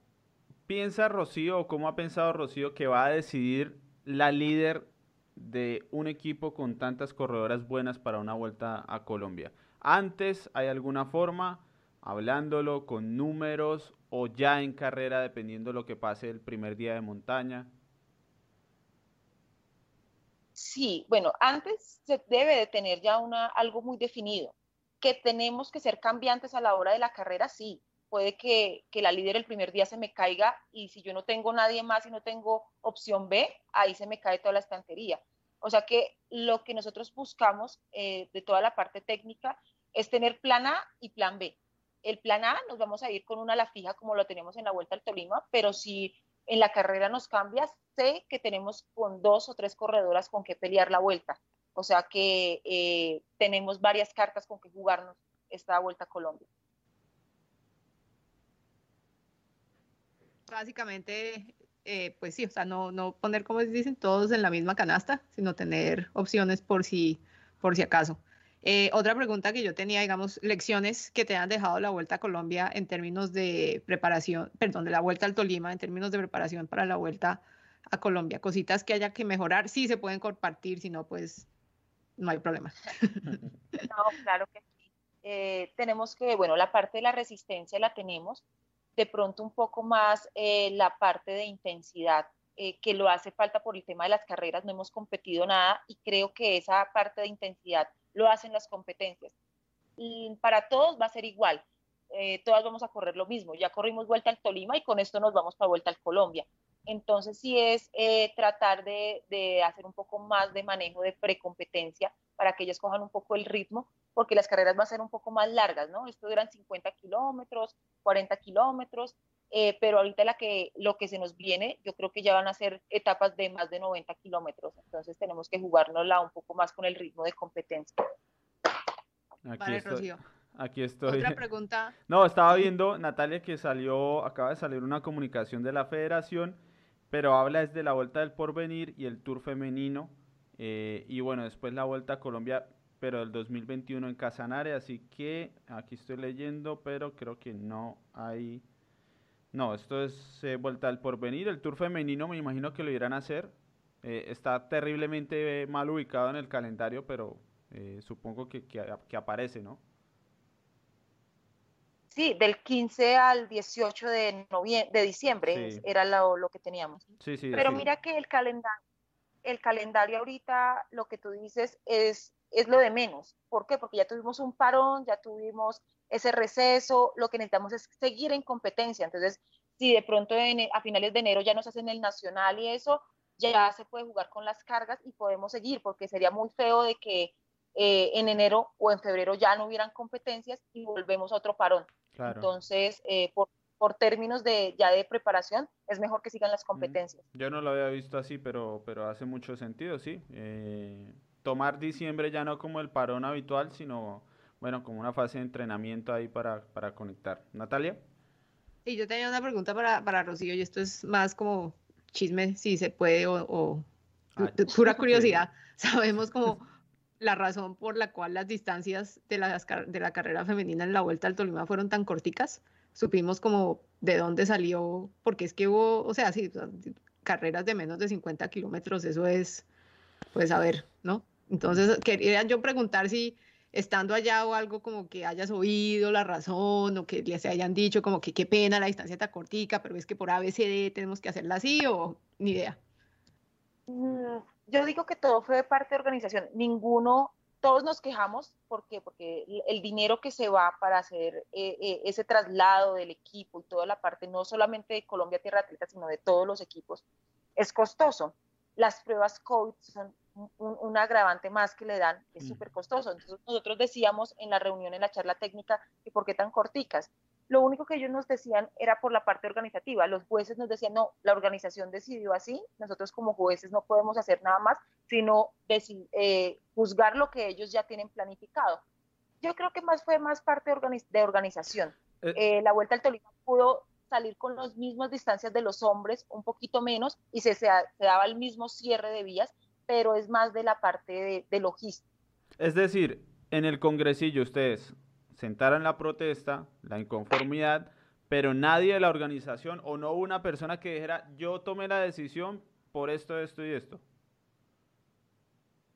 A: piensa Rocío o cómo ha pensado Rocío que va a decidir la líder de un equipo con tantas corredoras buenas para una vuelta a Colombia? Antes, ¿hay alguna forma, hablándolo con números o ya en carrera, dependiendo de lo que pase el primer día de montaña?
C: Sí, bueno, antes se debe de tener ya una, algo muy definido. Que tenemos que ser cambiantes a la hora de la carrera, sí. Puede que, la líder el primer día se me caiga y si yo no tengo nadie más y no tengo opción B, ahí se me cae toda la estantería. O sea que lo que nosotros buscamos eh, de toda la parte técnica es tener plan A y plan B. el plan A nos vamos a ir con una a la fija como lo tenemos en la Vuelta al Tolima, pero si en la carrera nos cambia, sé que tenemos con dos o tres corredoras con que pelear la vuelta. O sea que eh, tenemos varias cartas con que jugarnos esta Vuelta a Colombia.
B: Básicamente, eh, pues sí, o sea, no, no poner, como dicen, todos en la misma canasta, sino tener opciones por si, por si acaso. Eh, otra pregunta que yo tenía, digamos, lecciones que te han dejado la Vuelta a Colombia en términos de preparación, perdón, de la Vuelta al Tolima, en términos de preparación para la Vuelta a Colombia, cositas que haya que mejorar, sí se pueden compartir, si no, pues no hay problema.
C: No, claro que sí. Eh, tenemos que, bueno, la parte de la resistencia la tenemos, de pronto un poco más eh, la parte de intensidad, que lo hace falta por el tema de las carreras, no hemos competido nada y creo que esa parte de intensidad lo hacen las competencias. Y para todos va a ser igual. Eh, todas vamos a correr lo mismo. Ya corrimos vuelta al Tolima y con esto nos vamos para vuelta al Colombia. Entonces sí es eh, tratar de, de, hacer un poco más de manejo de precompetencia para que ellos cojan un poco el ritmo, porque las carreras van a ser un poco más largas, ¿no? Esto duran 50 kilómetros, 40 kilómetros, eh, pero ahorita la que, lo que se nos viene, yo creo que ya van a ser etapas de más de 90 kilómetros, entonces tenemos que jugárnosla un poco más con el ritmo de competencia.
B: Aquí vale, estoy. Rocío.
A: Aquí estoy.
B: Otra pregunta.
A: No, estaba viendo, Natalia, que salió, acaba de salir una comunicación de la federación, pero habla desde la Vuelta del Porvenir y el Tour Femenino, eh, y bueno, después la Vuelta a Colombia, pero el 2021 en Casanare, así que aquí estoy leyendo, pero creo que no hay no, esto es eh, vuelta al porvenir. El tour femenino me imagino que lo irán a hacer. Eh, está terriblemente mal ubicado en el calendario, pero eh, supongo que, que, aparece, ¿no?
C: Sí, del 15 al 18 de, de diciembre era lo, lo, que teníamos.
A: Sí, sí,
C: pero mira que el calendario, el calendario ahorita, lo que tú dices, es, es lo de menos. ¿Por qué? Porque ya tuvimos un parón, ya tuvimos ese receso, lo que necesitamos es seguir en competencia. Entonces, si de pronto a finales de enero ya nos hacen el nacional y eso, ya se puede jugar con las cargas y podemos seguir, porque sería muy feo de que eh, en enero o en febrero ya no hubieran competencias y volvemos a otro parón. Entonces, eh, por, por, términos de ya de preparación, es mejor que sigan las competencias.
A: Yo no lo había visto así, pero, pero hace mucho sentido, sí. Eh, tomar diciembre ya no como el parón habitual, sino bueno, como una fase de entrenamiento ahí para, para conectar. Natalia.
B: Sí, yo tenía una pregunta para, para Rocío y esto es más como chisme, si se puede, o, ah, pura curiosidad. Sabemos como la razón por la cual las distancias de la, de la carrera femenina en la Vuelta al Tolima fueron tan corticas. Supimos como de dónde salió, porque es que hubo, o sea, sí, carreras de menos de 50 kilómetros, eso es, pues a ver, ¿no? Entonces, quería yo preguntar si estando allá o algo como que hayas oído la razón o que les hayan dicho como que qué pena la distancia está cortica, pero es que por ABCD tenemos que hacerla así o ni idea?
C: Mm, yo digo que todo fue de parte de organización. Ninguno, todos nos quejamos porque, porque el dinero que se va para hacer eh, eh, ese traslado del equipo y toda la parte, no solamente de Colombia Tierra Atleta, sino de todos los equipos, es costoso. Las pruebas COVID son un, agravante más que le dan, es súper costoso. Entonces nosotros decíamos en la reunión, en la charla técnica, que por qué tan corticas. Lo único que ellos nos decían era por la parte organizativa. Los jueces nos decían, no, la organización decidió así, nosotros como jueces no podemos hacer nada más, sino eh, juzgar lo que ellos ya tienen planificado. Yo creo que más fue más parte de, organización. Eh. Eh, la Vuelta al Tolima pudo salir con las mismas distancias de los hombres, un poquito menos, y se, se daba el mismo cierre de vías, pero es más de la parte de, logística.
A: Es decir, en el congresillo ustedes sentaron la protesta, la inconformidad, pero nadie de la organización o no hubo una persona que dijera yo tomé la decisión por esto, esto y esto.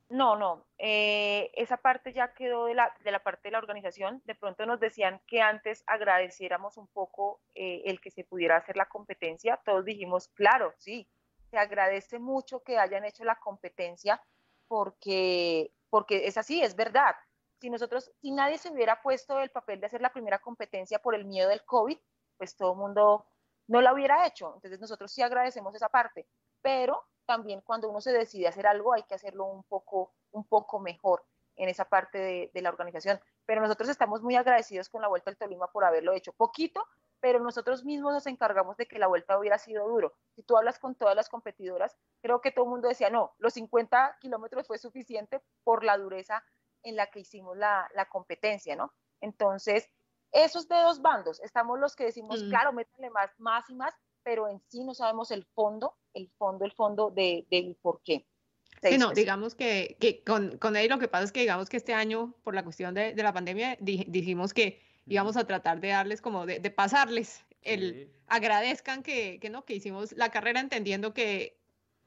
C: No, no, eh, esa parte ya quedó de la, de la parte de la organización. De pronto nos decían que antes agradeciéramos un poco eh, el que se pudiera hacer la competencia. Todos dijimos, claro, sí, se agradece mucho que hayan hecho la competencia porque, porque es así, es verdad. Si nosotros, si nadie se hubiera puesto el papel de hacer la primera competencia por el miedo del COVID, pues todo el mundo no la hubiera hecho. Entonces nosotros sí agradecemos esa parte, pero también cuando uno se decide hacer algo hay que hacerlo un poco, un poco mejor. en esa parte de, de, la organización. Pero nosotros estamos muy agradecidos con la Vuelta al Tolima por haberlo hecho. Poquito, pero nosotros mismos nos encargamos de que la vuelta hubiera sido duro. Si tú hablas con todas las competidoras, creo que todo el mundo decía, no, los 50 kilómetros fue suficiente por la dureza en la que hicimos la, la competencia, ¿no? Entonces, esos de dos bandos, estamos los que decimos, mm. claro, métanle más, más y más, pero en sí no sabemos el fondo, el fondo, el fondo de, del por qué.
B: Sí, no, digamos que, que con, con ahí lo que pasa es que digamos que este año, por la cuestión de, de la pandemia, dijimos que íbamos a tratar de darles como de, de pasarles el agradezcan que, que, no que hicimos la carrera entendiendo que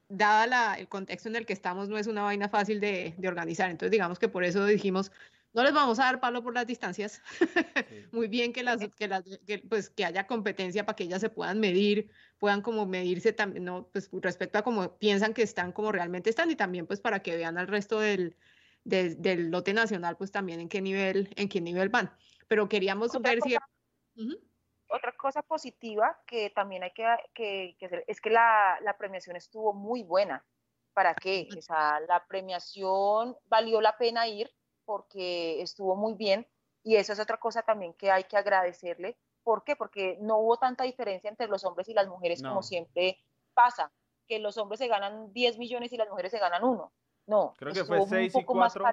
B: dada la, el contexto en el que estamos no es una vaina fácil de, de, organizar. Entonces digamos que por eso dijimos no les vamos a dar palo por las distancias muy bien que las que las que, pues que haya competencia para que ellas se puedan medir puedan como medirse también no pues respecto a cómo piensan que están como realmente están y también pues para que vean al resto del del lote nacional pues también en qué nivel en qué nivel van pero queríamos otra ver cosa,
C: si... Otra cosa positiva que también hay que, que, que hacer es que la, la, premiación estuvo muy buena. ¿Para qué? O sea, la premiación valió la pena ir porque estuvo muy bien y eso es otra cosa también que hay que agradecerle. ¿Por qué? Porque no hubo tanta diferencia entre los hombres y las mujeres no. como siempre pasa, que los hombres se ganan 10 millones y las mujeres se ganan uno. No,
A: creo que fue 6 y 4.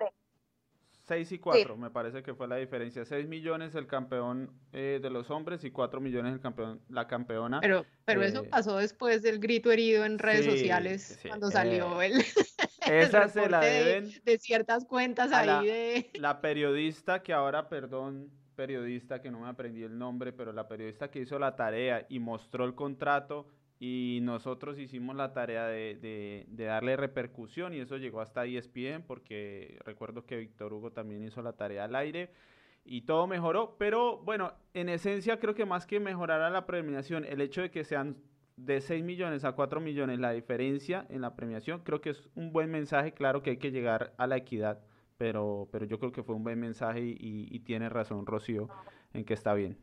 A: 6 y 4, sí. me parece que fue la diferencia. 6 millones el campeón eh, de los hombres y 4 millones el campeón, la campeona.
B: Pero, pero eh, eso pasó después del grito herido en redes sí, sociales, sí, cuando salió eh, el,
A: esa el se la deben
B: de, de ciertas cuentas ahí
A: la,
B: de...
A: La periodista que ahora, perdón, periodista que no me aprendí el nombre, pero la periodista que hizo la tarea y mostró el contrato y nosotros hicimos la tarea de, de, darle repercusión y eso llegó hasta ESPN porque recuerdo que Víctor Hugo también hizo la tarea al aire y todo mejoró, pero bueno, en esencia creo que más que mejorar a la premiación, el hecho de que sean de 6 millones a 4 millones la diferencia en la premiación, creo que es un buen mensaje, claro que hay que llegar a la equidad, pero, pero yo creo que fue un buen mensaje y, y, y tiene razón Rocío en que está bien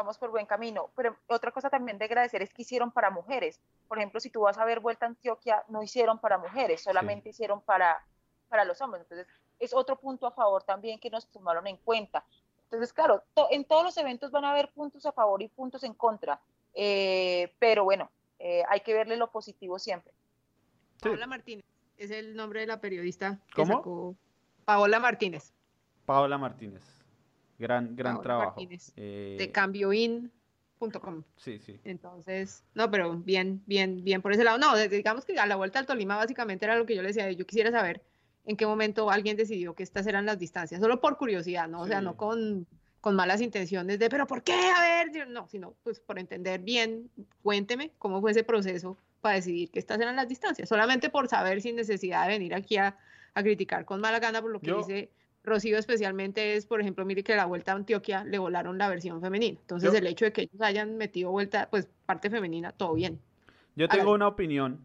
C: vamos por buen camino. Pero otra cosa también de agradecer es que hicieron para mujeres. Por ejemplo, si tú vas a ver Vuelta a Antioquia, no hicieron para mujeres, solamente sí. hicieron para, para los hombres. Entonces, es otro punto a favor también que nos tomaron en cuenta. Entonces, claro, to en todos los eventos van a haber puntos a favor y puntos en contra. Eh, pero bueno, eh, hay que verle lo positivo siempre.
B: Sí. Paola Martínez es el nombre de la periodista
A: que ¿Cómo? sacó.
B: Paola Martínez.
A: Paola Martínez. Gran, gran trabajo.
B: Martínez, eh, de cambioin.com.
A: Sí, sí.
B: Entonces, no, pero bien, bien, bien por ese lado. No, digamos que a la vuelta al Tolima básicamente era lo que yo le decía, yo quisiera saber en qué momento alguien decidió que estas eran las distancias, solo por curiosidad, ¿no? O sea, no con, con malas intenciones de, pero ¿por qué? A ver, no, sino pues por entender bien, cuénteme cómo fue ese proceso para decidir que estas eran las distancias, solamente por saber sin necesidad de venir aquí a, a criticar con mala gana por lo que yo, dice Rocío especialmente es, por ejemplo, mire que la Vuelta a Antioquia le volaron la versión femenina. Entonces, yo, el hecho de que ellos hayan metido vuelta, pues parte femenina, todo bien.
A: Yo tengo una opinión.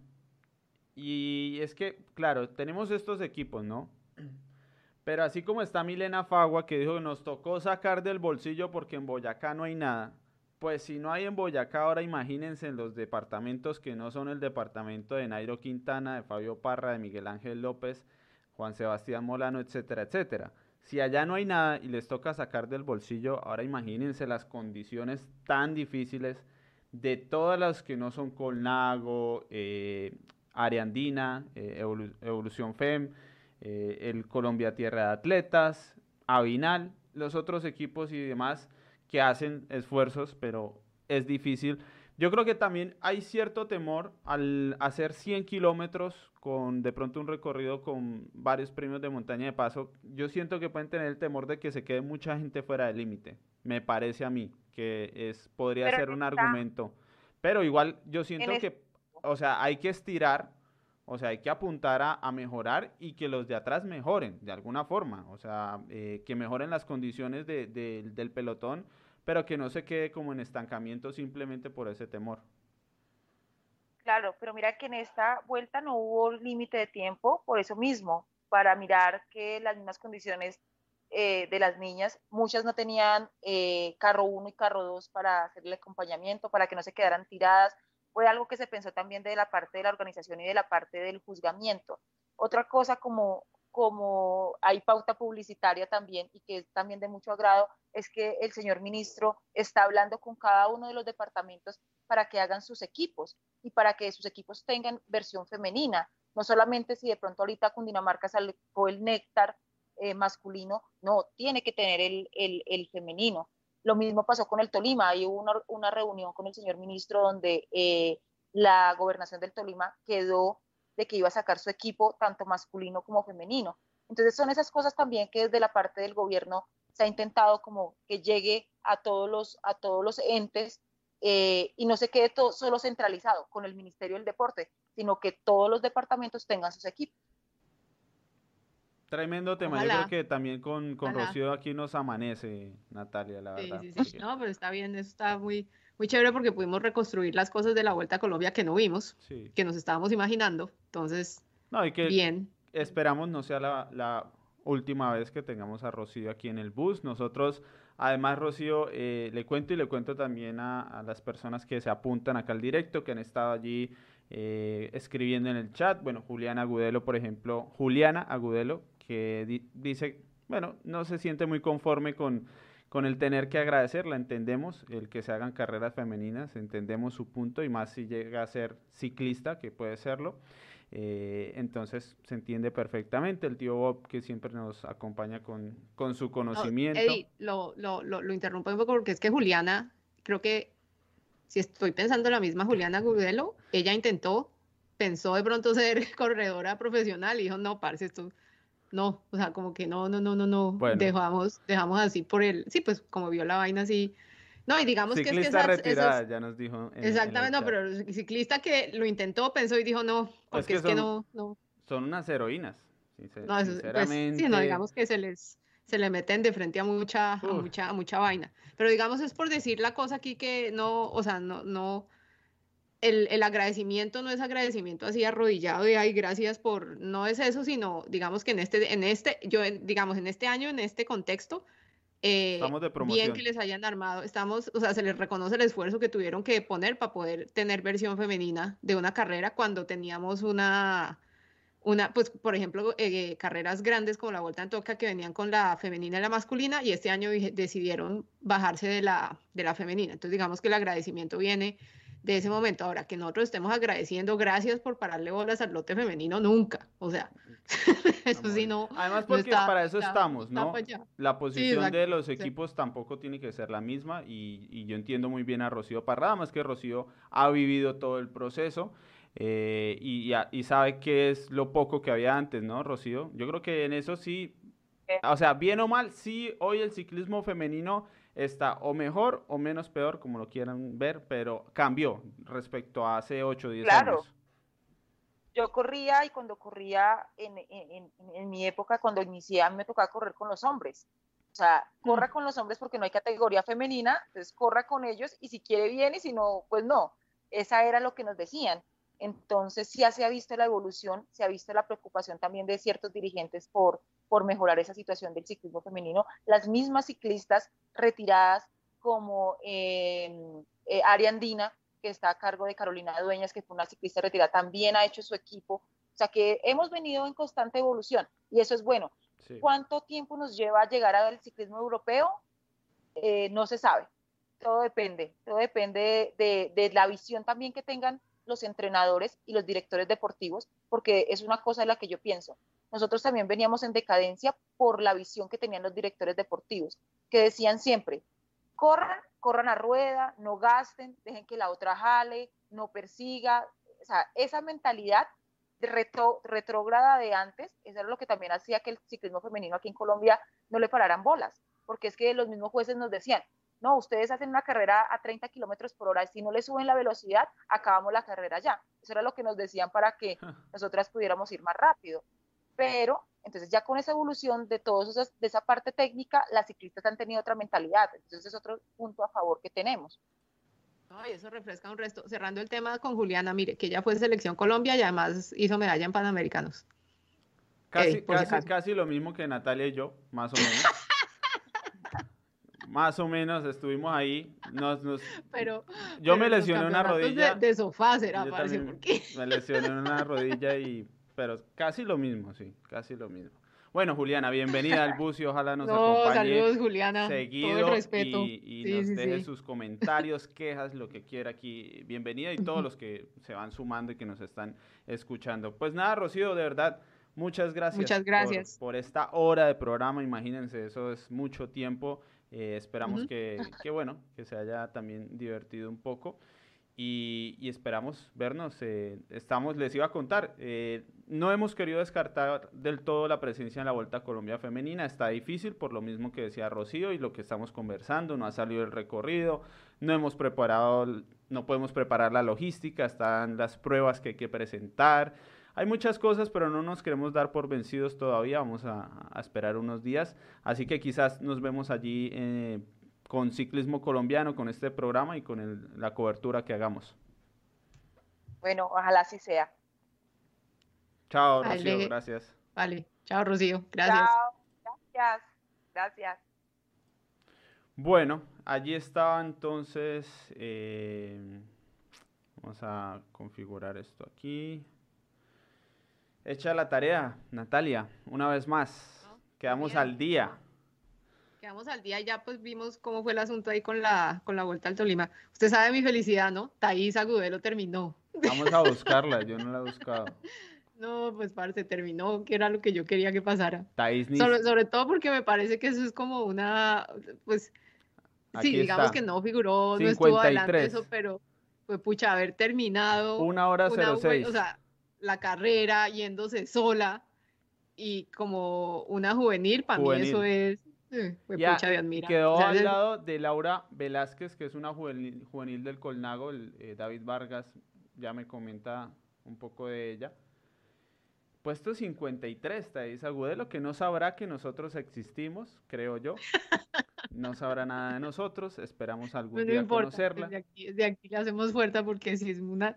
A: Y es que, claro, tenemos estos equipos, ¿no? Pero así como está Milena Fagua, que dijo que nos tocó sacar del bolsillo porque en Boyacá no hay nada. Pues si no hay en Boyacá, ahora imagínense en los departamentos que no son el departamento de Nairo Quintana, de Fabio Parra, de Miguel Ángel López, Juan Sebastián Molano, etcétera, etcétera. Si allá no hay nada y les toca sacar del bolsillo, ahora imagínense las condiciones tan difíciles de todas las que no son Colnago, eh, Área Andina, eh, Evolu Evolución FEM, eh, el Colombia Tierra de Atletas, Avinal, los otros equipos y demás que hacen esfuerzos, pero es difícil. Yo creo que también hay cierto temor al hacer 100 kilómetros con de pronto un recorrido con varios premios de montaña de paso. Yo siento que pueden tener el temor de que se quede mucha gente fuera del límite. Me parece a mí que es podría Pero ser un está... argumento. Pero igual yo siento en que, o sea, hay que estirar, o sea, hay que apuntar a, a, mejorar y que los de atrás mejoren de alguna forma. O sea, eh, que mejoren las condiciones de, de, del pelotón pero que no se quede como en estancamiento simplemente por ese temor.
C: Claro, pero mira que en esta vuelta no hubo límite de tiempo, por eso mismo, para mirar que las mismas condiciones eh, de las niñas, muchas no tenían eh, carro 1 y carro 2 para hacer el acompañamiento, para que no se quedaran tiradas. Fue algo que se pensó también de la parte de la organización y de la parte del juzgamiento. Otra cosa como como hay pauta publicitaria también y que es también de mucho agrado, es que el señor ministro está hablando con cada uno de los departamentos para que hagan sus equipos y para que sus equipos tengan versión femenina. No solamente si de pronto ahorita Cundinamarca sacó el néctar eh, masculino, no, tiene que tener el, el, femenino. Lo mismo pasó con el Tolima, hay una, una reunión con el señor ministro donde eh, la gobernación del Tolima quedó de que iba a sacar su equipo tanto masculino como femenino. Entonces son esas cosas también que desde la parte del gobierno se ha intentado como que llegue a todos los, a todos los entes eh, y no se quede todo solo centralizado con el Ministerio del Deporte, sino que todos los departamentos tengan sus equipos.
A: Tremendo tema, yo creo que también con, con Rocío aquí nos amanece, Natalia, la verdad.
B: Sí, sí, No, pero está bien, eso está muy, muy chévere porque pudimos reconstruir las cosas de la Vuelta a Colombia que no vimos, que nos estábamos imaginando. Entonces,
A: no, y que bien. Esperamos no sea la, última vez que tengamos a Rocío aquí en el bus. Nosotros, además, Rocío, eh, le cuento y le cuento también a, las personas que se apuntan acá al directo, que han estado allí eh, escribiendo en el chat. Bueno, Juliana Agudelo, por ejemplo, Juliana Agudelo, que dice, bueno, no se siente muy conforme con con el tener que agradecerla, entendemos el que se hagan carreras femeninas, entendemos su punto y más si llega a ser ciclista, que puede serlo. Eh, entonces se entiende perfectamente. El tío Bob que siempre nos acompaña con, con su conocimiento.
B: Eddie, lo, lo, lo, lo, interrumpo un poco porque es que Juliana, creo que si estoy pensando la misma Juliana Gudelo, ella intentó, pensó de pronto ser corredora profesional y dijo, no, parce, esto no, o sea, como que no, no, no, no, no, dejamos, dejamos así por el, sí, pues como vio la vaina así, no, y digamos que es que
A: retirada, ya nos dijo.
B: exactamente, no, pero el ciclista que lo intentó pensó y dijo no, porque es que, no, no.
A: Son unas heroínas,
B: no, sinceramente. Pues, sí, no, digamos que se les, se le meten de frente a mucha, a mucha, a mucha vaina. Pero digamos es por decir la cosa aquí que no, o sea, no, no, el, agradecimiento no es agradecimiento así arrodillado de ay, gracias por, no es eso, sino digamos que en este, en este, yo digamos, en este año, en este contexto,
A: eh,
B: bien que les hayan armado, estamos, o sea, se les reconoce el esfuerzo que tuvieron que poner para poder tener versión femenina de una carrera cuando teníamos una, una pues, por ejemplo, eh, carreras grandes como la Vuelta en Toca que venían con la femenina y la masculina y este año decidieron bajarse de la, de la femenina. Entonces, digamos que el agradecimiento viene de ese momento. Ahora, que nosotros estemos agradeciendo, gracias por pararle bolas al lote femenino, nunca. O sea, eso sí no.
A: Además, porque para eso estamos, ¿no? La posición de los equipos tampoco tiene que ser la misma y, yo entiendo muy bien a Rocío Parrada, más que Rocío ha vivido todo el proceso. Eh, y, y, sabe qué es lo poco que había antes, ¿no, Rocío? Yo creo que en eso sí, o sea, bien o mal, sí, hoy el ciclismo femenino está o mejor o menos peor, como lo quieran ver, pero cambió respecto a hace 8 o 10 claro. años.
C: Yo corría y cuando corría en, en, en, mi época, cuando inicié, me tocaba correr con los hombres. O sea, corra mm. con los hombres porque no hay categoría femenina, entonces corra con ellos y si quiere bien y si no, pues no. Esa era lo que nos decían. Entonces ya se ha visto la evolución, se ha visto la preocupación también de ciertos dirigentes por, por mejorar esa situación del ciclismo femenino. Las mismas ciclistas retiradas como eh, eh, Ariandina, que está a cargo de Carolina Dueñas, que fue una ciclista retirada, también ha hecho su equipo. O sea que hemos venido en constante evolución y eso es bueno. ¿Cuánto tiempo nos lleva a llegar al ciclismo europeo? Eh, no se sabe. Todo depende. Todo depende de, de la visión también que tengan los entrenadores y los directores deportivos, porque es una cosa de la que yo pienso. Nosotros también veníamos en decadencia por la visión que tenían los directores deportivos, que decían siempre, corran, corran a rueda, no gasten, dejen que la otra jale, no persiga. O sea, esa mentalidad retro, retrógrada de antes, eso era lo que también hacía que el ciclismo femenino aquí en Colombia no le pararan bolas, porque es que los mismos jueces nos decían, no, ustedes hacen una carrera a 30 kilómetros por hora y si no le suben la velocidad, acabamos la carrera ya. Eso era lo que nos decían para que nosotras pudiéramos ir más rápido. Pero, entonces ya con esa evolución de todos de esa parte técnica, las ciclistas han tenido otra mentalidad. Entonces es otro punto a favor que tenemos.
B: Ay, eso refresca un resto. Cerrando el tema con Juliana, mire, que ella fue selección Colombia y además hizo medalla en Panamericanos.
A: Casi, casi, casi lo mismo que Natalia y yo, más o menos. Más o menos estuvimos ahí. Nos, nos...
B: Pero,
A: yo me lesioné una rodilla.
B: De, sofá será, parece.
A: Me lesioné una rodilla y. Pero casi lo mismo, sí, casi lo mismo. Bueno, Juliana, bienvenida al bus y ojalá nos
B: no,
A: acompañe
B: saludos, Juliana.
A: seguido
B: Todo el respeto.
A: y, y
B: Sí,
A: nos
B: sí,
A: deje
B: sí.
A: sus comentarios, quejas, lo que quiera aquí. Bienvenida y todos los que se van sumando y que nos están escuchando. Pues nada, Rocío, de verdad, muchas gracias.
B: Muchas gracias.
A: Por, esta hora de programa, imagínense, eso es mucho tiempo. Eh, esperamos que, que, bueno, que se haya también divertido un poco y, y esperamos vernos. eh, estamos, les iba a contar, eh, no hemos querido descartar del todo la presencia en la Vuelta a Colombia Femenina. Está difícil por lo mismo que decía Rocío y lo que estamos conversando. No ha salido el recorrido, no hemos preparado, no podemos preparar la logística, están las pruebas que hay que presentar. Hay muchas cosas, pero no nos queremos dar por vencidos todavía. Vamos a, esperar unos días. Así que quizás nos vemos allí eh, con Ciclismo Colombiano, con este programa y con la cobertura que hagamos.
C: Bueno, ojalá así sea.
A: Chao,
B: Vale.
A: Rocío, gracias.
B: Vale, chao Rocío, gracias.
C: Chao. Gracias. Gracias.
A: Bueno, allí estaba entonces. eh, vamos a configurar esto aquí. Hecha la tarea, Natalia, una vez más.
B: No,
A: Quedamos
B: bien.
A: al día.
B: Quedamos al día y ya pues vimos cómo fue el asunto ahí con la, con la vuelta al Tolima. Usted sabe mi felicidad, ¿no? Thaís Agudelo terminó.
A: Vamos a buscarla, yo no la he buscado.
B: No, pues parce, terminó, que era lo que yo quería que pasara. Sobre, sobre todo porque me parece que eso es como una, pues,
A: Aquí
B: sí, digamos
A: está.
B: que no figuró, no estuvo adelante
A: 53.
B: eso, pero pues pucha, haber terminado
A: Una hora
B: vue-
A: 06.
B: o sea, la carrera yéndose sola y como una juvenil, para mí eso es, eh, fue
A: Ya,
B: pucha.
A: Quedó
B: O sea,
A: al lado de Laura Velázquez, que es una juvenil, juvenil del Colnago. el, eh, David Vargas ya me comenta un poco de ella. Puesto 53, Thais Agudelo, que no sabrá que nosotros existimos, creo yo. No sabrá nada de nosotros, esperamos algún
B: no
A: día
B: importa,
A: conocerla.
B: desde aquí, desde aquí la hacemos fuerte porque sí es una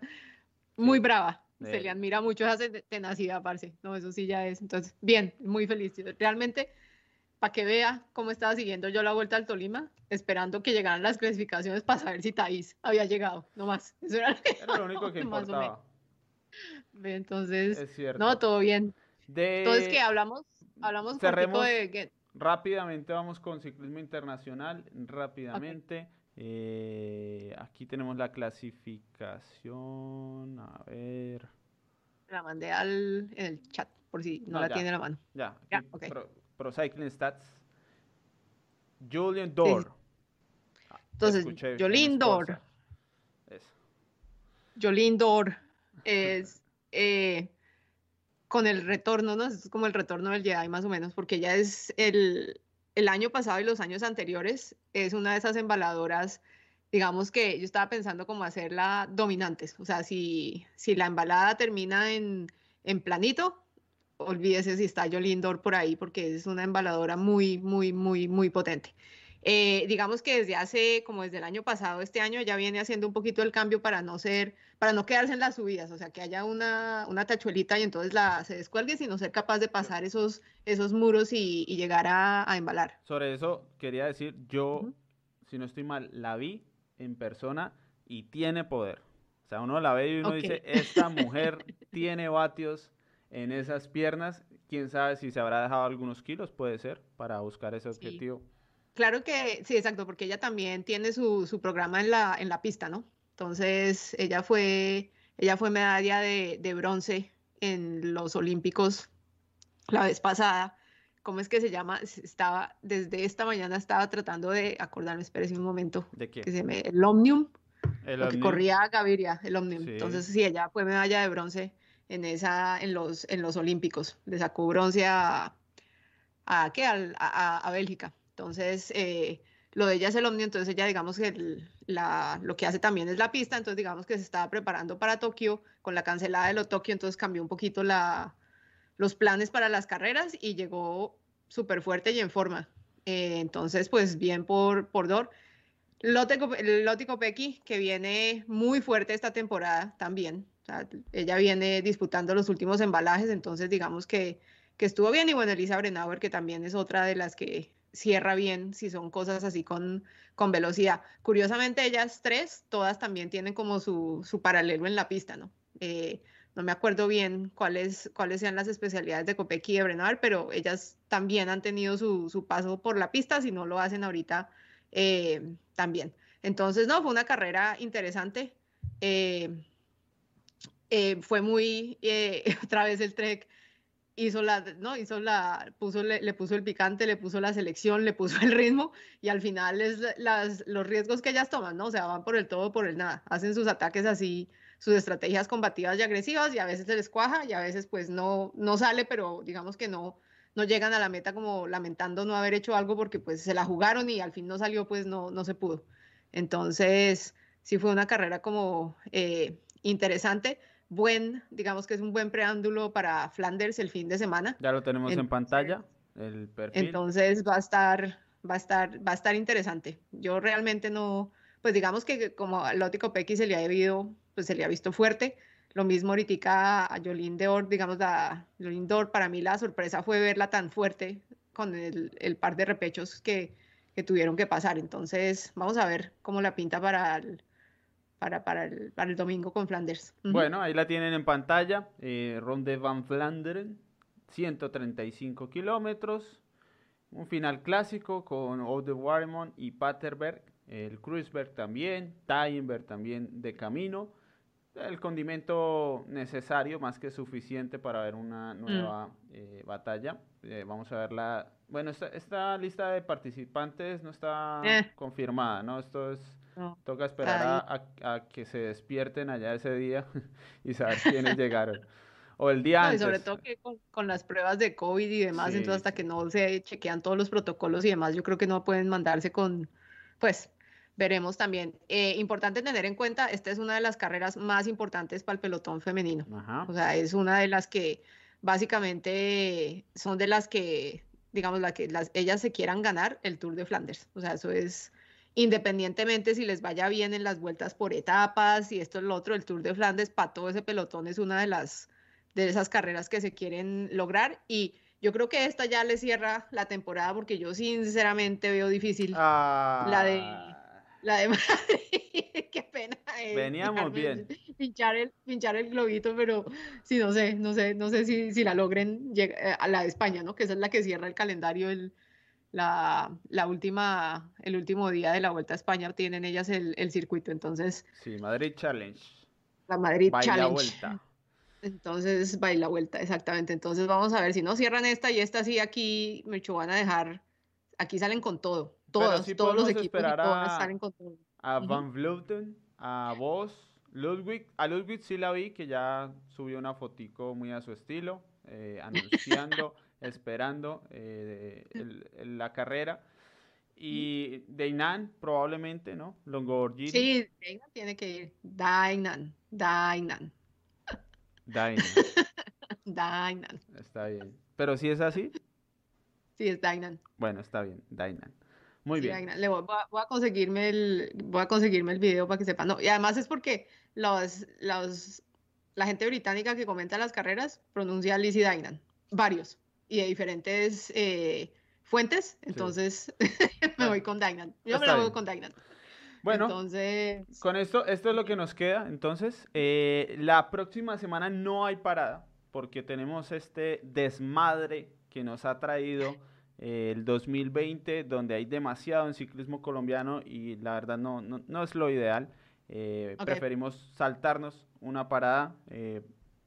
B: muy brava. Se le admira mucho esa te- tenacidad, parce. No, eso sí ya es. Entonces, bien, muy feliz. Realmente, para que vea cómo estaba siguiendo yo la vuelta al Tolima, esperando que llegaran las clasificaciones para saber si Thaís había llegado, no más. Eso era
A: Era lo único que importaba.
B: Entonces,
A: Es cierto.
B: no, todo bien.
A: De-
B: Entonces, que hablamos, hablamos
A: cerremos
B: de
A: Rápidamente vamos con ciclismo internacional, rápidamente. Eh, aquí tenemos la clasificación, a ver,
B: la mandé al, en el chat, por si no,
A: No,
B: la
A: ya.
B: tiene en la mano.
A: ya,
B: Ya,
A: aquí,
B: ok.
A: Pro, Pro Cycling Stats. Julian Dor. Ah,
B: Entonces, Jolín Dor. Jolín Dor es eh, con el retorno, ¿no? Es como el retorno del Jedi más o menos, porque ella es el, el año pasado y los años anteriores, es una de esas embaladoras, digamos que yo estaba pensando como hacerla dominantes, o sea, si, si la embalada termina en, en planito, olvídese si está Jolín Dor por ahí, porque es una embaladora muy, muy, muy, muy potente. Eh, digamos que desde hace, como desde el año pasado, este año ya viene haciendo un poquito el cambio para no ser, para no quedarse en las subidas, o sea, que haya una, una tachuelita y entonces la se descuelgue, sino ser capaz de pasar esos, esos muros y, y llegar a, a embalar.
A: Sobre eso quería decir, yo, si no estoy mal, la vi en persona y tiene poder. O sea, uno la ve y uno dice, esta mujer tiene vatios en esas piernas. Quién sabe si se habrá dejado algunos kilos, puede ser, para buscar ese
B: Sí. Claro que sí, exacto, porque ella también tiene su, su programa en la, en la pista, ¿no? Entonces, ella fue, ella fue medalla de, de bronce en los Olímpicos la vez pasada. ¿Cómo es que se llama? Estaba, desde esta mañana estaba tratando de acordarme, espérese un momento,
A: ¿De qué?
B: que se me, el Omnium,
A: El
B: lo que
A: Omnium.
B: corría Gaviria, el Omnium.
A: Sí.
B: Entonces, sí, ella fue medalla de bronce en esa, en los, en los Olímpicos. Le sacó bronce a, a, ¿qué? A- a Bélgica. Entonces, eh, lo de ella es el Omnium, entonces ella, digamos que la, lo que hace también es la pista, entonces digamos que se estaba preparando para Tokio con la cancelada de lo Tokio, entonces cambió un poquito la, los planes para las carreras y llegó súper fuerte y en forma. Eh, entonces, pues bien por, por Dor. Lotte Lotte que viene muy fuerte esta temporada también. Ella viene disputando los últimos embalajes, entonces digamos que, que estuvo bien. Y bueno, Elisa Brenauer, que también es otra de las que cierra bien si son cosas así con, con velocidad. Curiosamente, ellas tres, todas también tienen como su, su paralelo en la pista, ¿no? Eh, no me acuerdo bien cuáles, cuáles sean las especialidades de Kopecky y de Brenner, pero ellas también han tenido su, su, paso por la pista, si no lo hacen ahorita eh, también. Entonces, no, fue una carrera interesante. Eh, eh, fue muy, otra vez el Trek hizo la, ¿no? Hizo la, puso, le, puso el picante, le puso la selección, le puso el ritmo y al final es las, los riesgos que ellas toman, ¿no? O sea, van por el todo, por el nada. Hacen sus ataques así, sus estrategias combativas y agresivas y a veces se les cuaja y a veces pues no, no sale, pero digamos que no, no llegan a la meta como lamentando no haber hecho algo porque pues se la jugaron y al fin no salió, pues no, no se pudo. Entonces, sí fue una carrera como eh, interesante buen, digamos que es un buen preámbulo para Flanders el fin de semana.
A: Ya lo tenemos en pantalla, el perfil.
B: Entonces va a estar, va a estar, va a estar interesante. Yo realmente no, pues digamos que como a Lótico Pequi se le ha debido, pues se le ha visto fuerte. Lo mismo ahorita a Jolín Dor, digamos, a Jolín Dor, para mí la sorpresa fue verla tan fuerte con el, el par de repechos que, que, tuvieron que pasar. Entonces, vamos a ver cómo la pinta para el, para, para, el, para el domingo con Flanders.
A: Bueno, ahí la tienen en pantalla. Eh, Ronde van Flanderen, 135 kilómetros. Un final clásico con Ode Warmon y Paterberg. El Kreuzberg también, Tyenberg también de camino. El condimento necesario, más que suficiente para ver una nueva mm. eh, batalla. Eh, vamos a ver la... Bueno, esta, esta, lista de participantes no está confirmada, ¿no? Esto es Toca esperar a, que se despierten allá ese día y saber quiénes llegaron. O el día antes.
B: Y sobre todo que con, las pruebas de COVID y demás, entonces hasta que no se chequean todos los protocolos y demás, yo creo que no pueden mandarse con, pues, veremos también. Eh, importante tener en cuenta, esta es una de las carreras más importantes para el pelotón femenino. O sea, es una de las que básicamente son de las que, digamos, la que las, ellas se quieran ganar el Tour de Flanders. O sea, eso es independientemente si les vaya bien en las vueltas por etapas y esto es lo otro, el Tour de Flandes para todo ese pelotón es una de las de esas carreras que se quieren lograr y yo creo que esta ya le cierra la temporada porque yo sinceramente veo difícil la de ah. la de Madrid. Qué pena.
A: Eh, Veníamos bien.
B: Pinchar el, pinchar el globito, pero sí, no sé, no sé, no sé si, si la logren eh, a la de España, ¿no? Que esa es la que cierra el calendario el, la, la, última, el último día de la Vuelta a España tienen ellas el, el circuito, entonces...
A: Sí, Madrid Challenge.
B: La Madrid Challenge. vuelta. Entonces, baila vuelta, exactamente. Entonces vamos a ver si no cierran esta y esta sí aquí, me van a dejar, aquí salen con todo, todos, todos los equipos
A: a, salen con todo. A Van Vleuten, a vos, Ludwig, a Ludwig sí la vi que ya subió una fotico muy a su estilo, eh, anunciando esperando eh, la carrera. Y Dainan probablemente, ¿no? Longorgini.
B: Sí, Dainan tiene que ir. Dainan, Dainan.
A: Dainan.
B: Dainan.
A: Está bien. Pero si es así.
B: Sí, es Dainan.
A: Bueno, está bien, Dainan. Muy bien.
B: Le voy, a conseguirme el, voy a conseguirme el video para que sepan. No, y además es porque los, los, la gente británica que comenta las carreras pronuncia Lizzie Dainan. Varios y de diferentes eh, fuentes, entonces me voy con Dainan. Yo me voy con Dainan.
A: Bueno, entonces... con esto, esto es lo que nos queda. Entonces, eh, la próxima semana no hay parada, porque tenemos este desmadre que nos ha traído eh, el 2020, donde hay demasiado en ciclismo colombiano y la verdad no, no, es lo ideal. Preferimos saltarnos una parada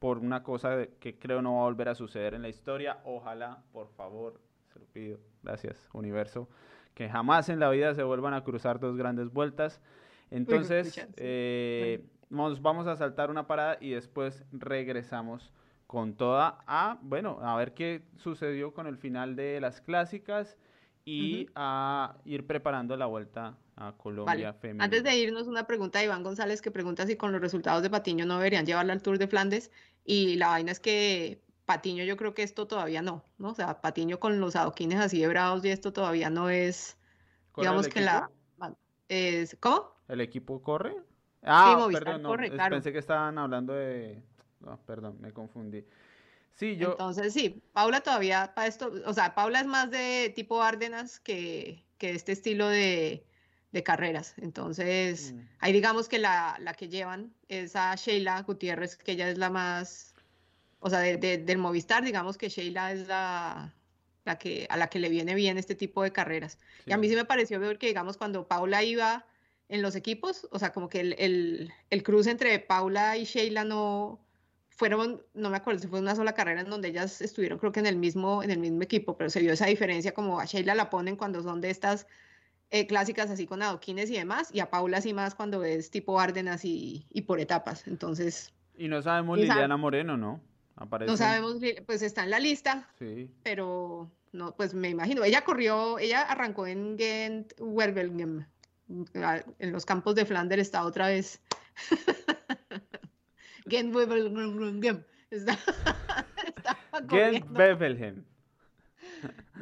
A: por una cosa que creo no va a volver a suceder en la historia. Ojalá, por favor, se lo pido, gracias, universo, que jamás en la vida se vuelvan a cruzar dos grandes vueltas. Entonces, eh, nos vamos a saltar una parada y después regresamos con toda a, bueno, a ver qué sucedió con el final de las clásicas y a ir preparando la vuelta a Colombia
B: femenina. Antes de irnos, una pregunta de Iván González que pregunta si con los resultados de Patiño no deberían llevarla al Tour de Flandes. Y la vaina es que Patiño yo creo que esto todavía no, ¿no? O sea, Patiño con los adoquines así de bravos y esto todavía no es, digamos que la... Es, ¿Cómo?
A: ¿El equipo corre? Ah, perdón, no, pensé que estaban hablando de... No, perdón, me confundí. Sí, yo...
B: Entonces, sí, Paula todavía, para esto, o sea, Paula es más de tipo Árdenas que, que este estilo de, de carreras. Entonces, mm. ahí digamos que la, la, que llevan es a Sheila Gutiérrez, que ella es la más, o sea, del Movistar, digamos que Sheila es la, la que, a la que le viene bien este tipo de carreras. Y a mí sí me pareció ver que, digamos, cuando Paula iba en los equipos, o sea, como que el, el, el cruce entre Paula y Sheila no fueron, no me acuerdo si fue una sola carrera en donde ellas estuvieron creo que en el mismo, en el mismo equipo, pero se vio esa diferencia como a Sheila la ponen cuando son de estas eh, clásicas así con adoquines y demás, y a Paula así más cuando es tipo Árdenas y, y por etapas. Entonces.
A: Y no sabemos Liliana Moreno, ¿no?
B: Aparece. No sabemos, pues está en la lista. Sí. Pero no, pues me imagino. Ella corrió, ella arrancó en Gent Werbelgem. En los campos de Flanders está otra vez. Gent Werbelgem. Está,
A: Gent Wevelgem.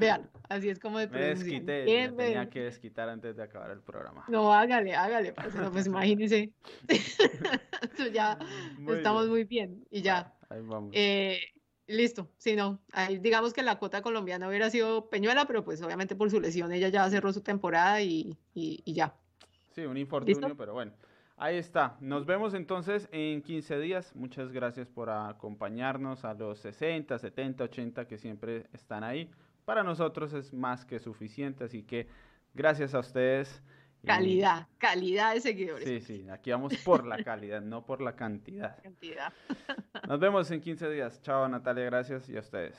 B: Vean, así es como de
A: Me desquité, tenía que desquitar antes de acabar el programa.
B: No, hágale, hágale, pues imagínese. ya estamos muy bien y ya.
A: Ahí vamos.
B: Eh, listo, sí, no. Ahí, digamos que la cuota colombiana hubiera sido Peñuela, pero pues obviamente por su lesión ella ya cerró su temporada y, y, ya.
A: Sí, un infortunio, pero bueno. Ahí está. Nos vemos entonces en 15 días. Muchas gracias por acompañarnos a los 60, 70, 80 que siempre están ahí para nosotros es más que suficiente, así que gracias a ustedes.
B: Calidad, calidad de seguidores.
A: Sí, sí, aquí vamos por la calidad, no por la cantidad.
B: Cantidad.
A: Nos vemos en 15 días. Chao Natalia, gracias y a ustedes.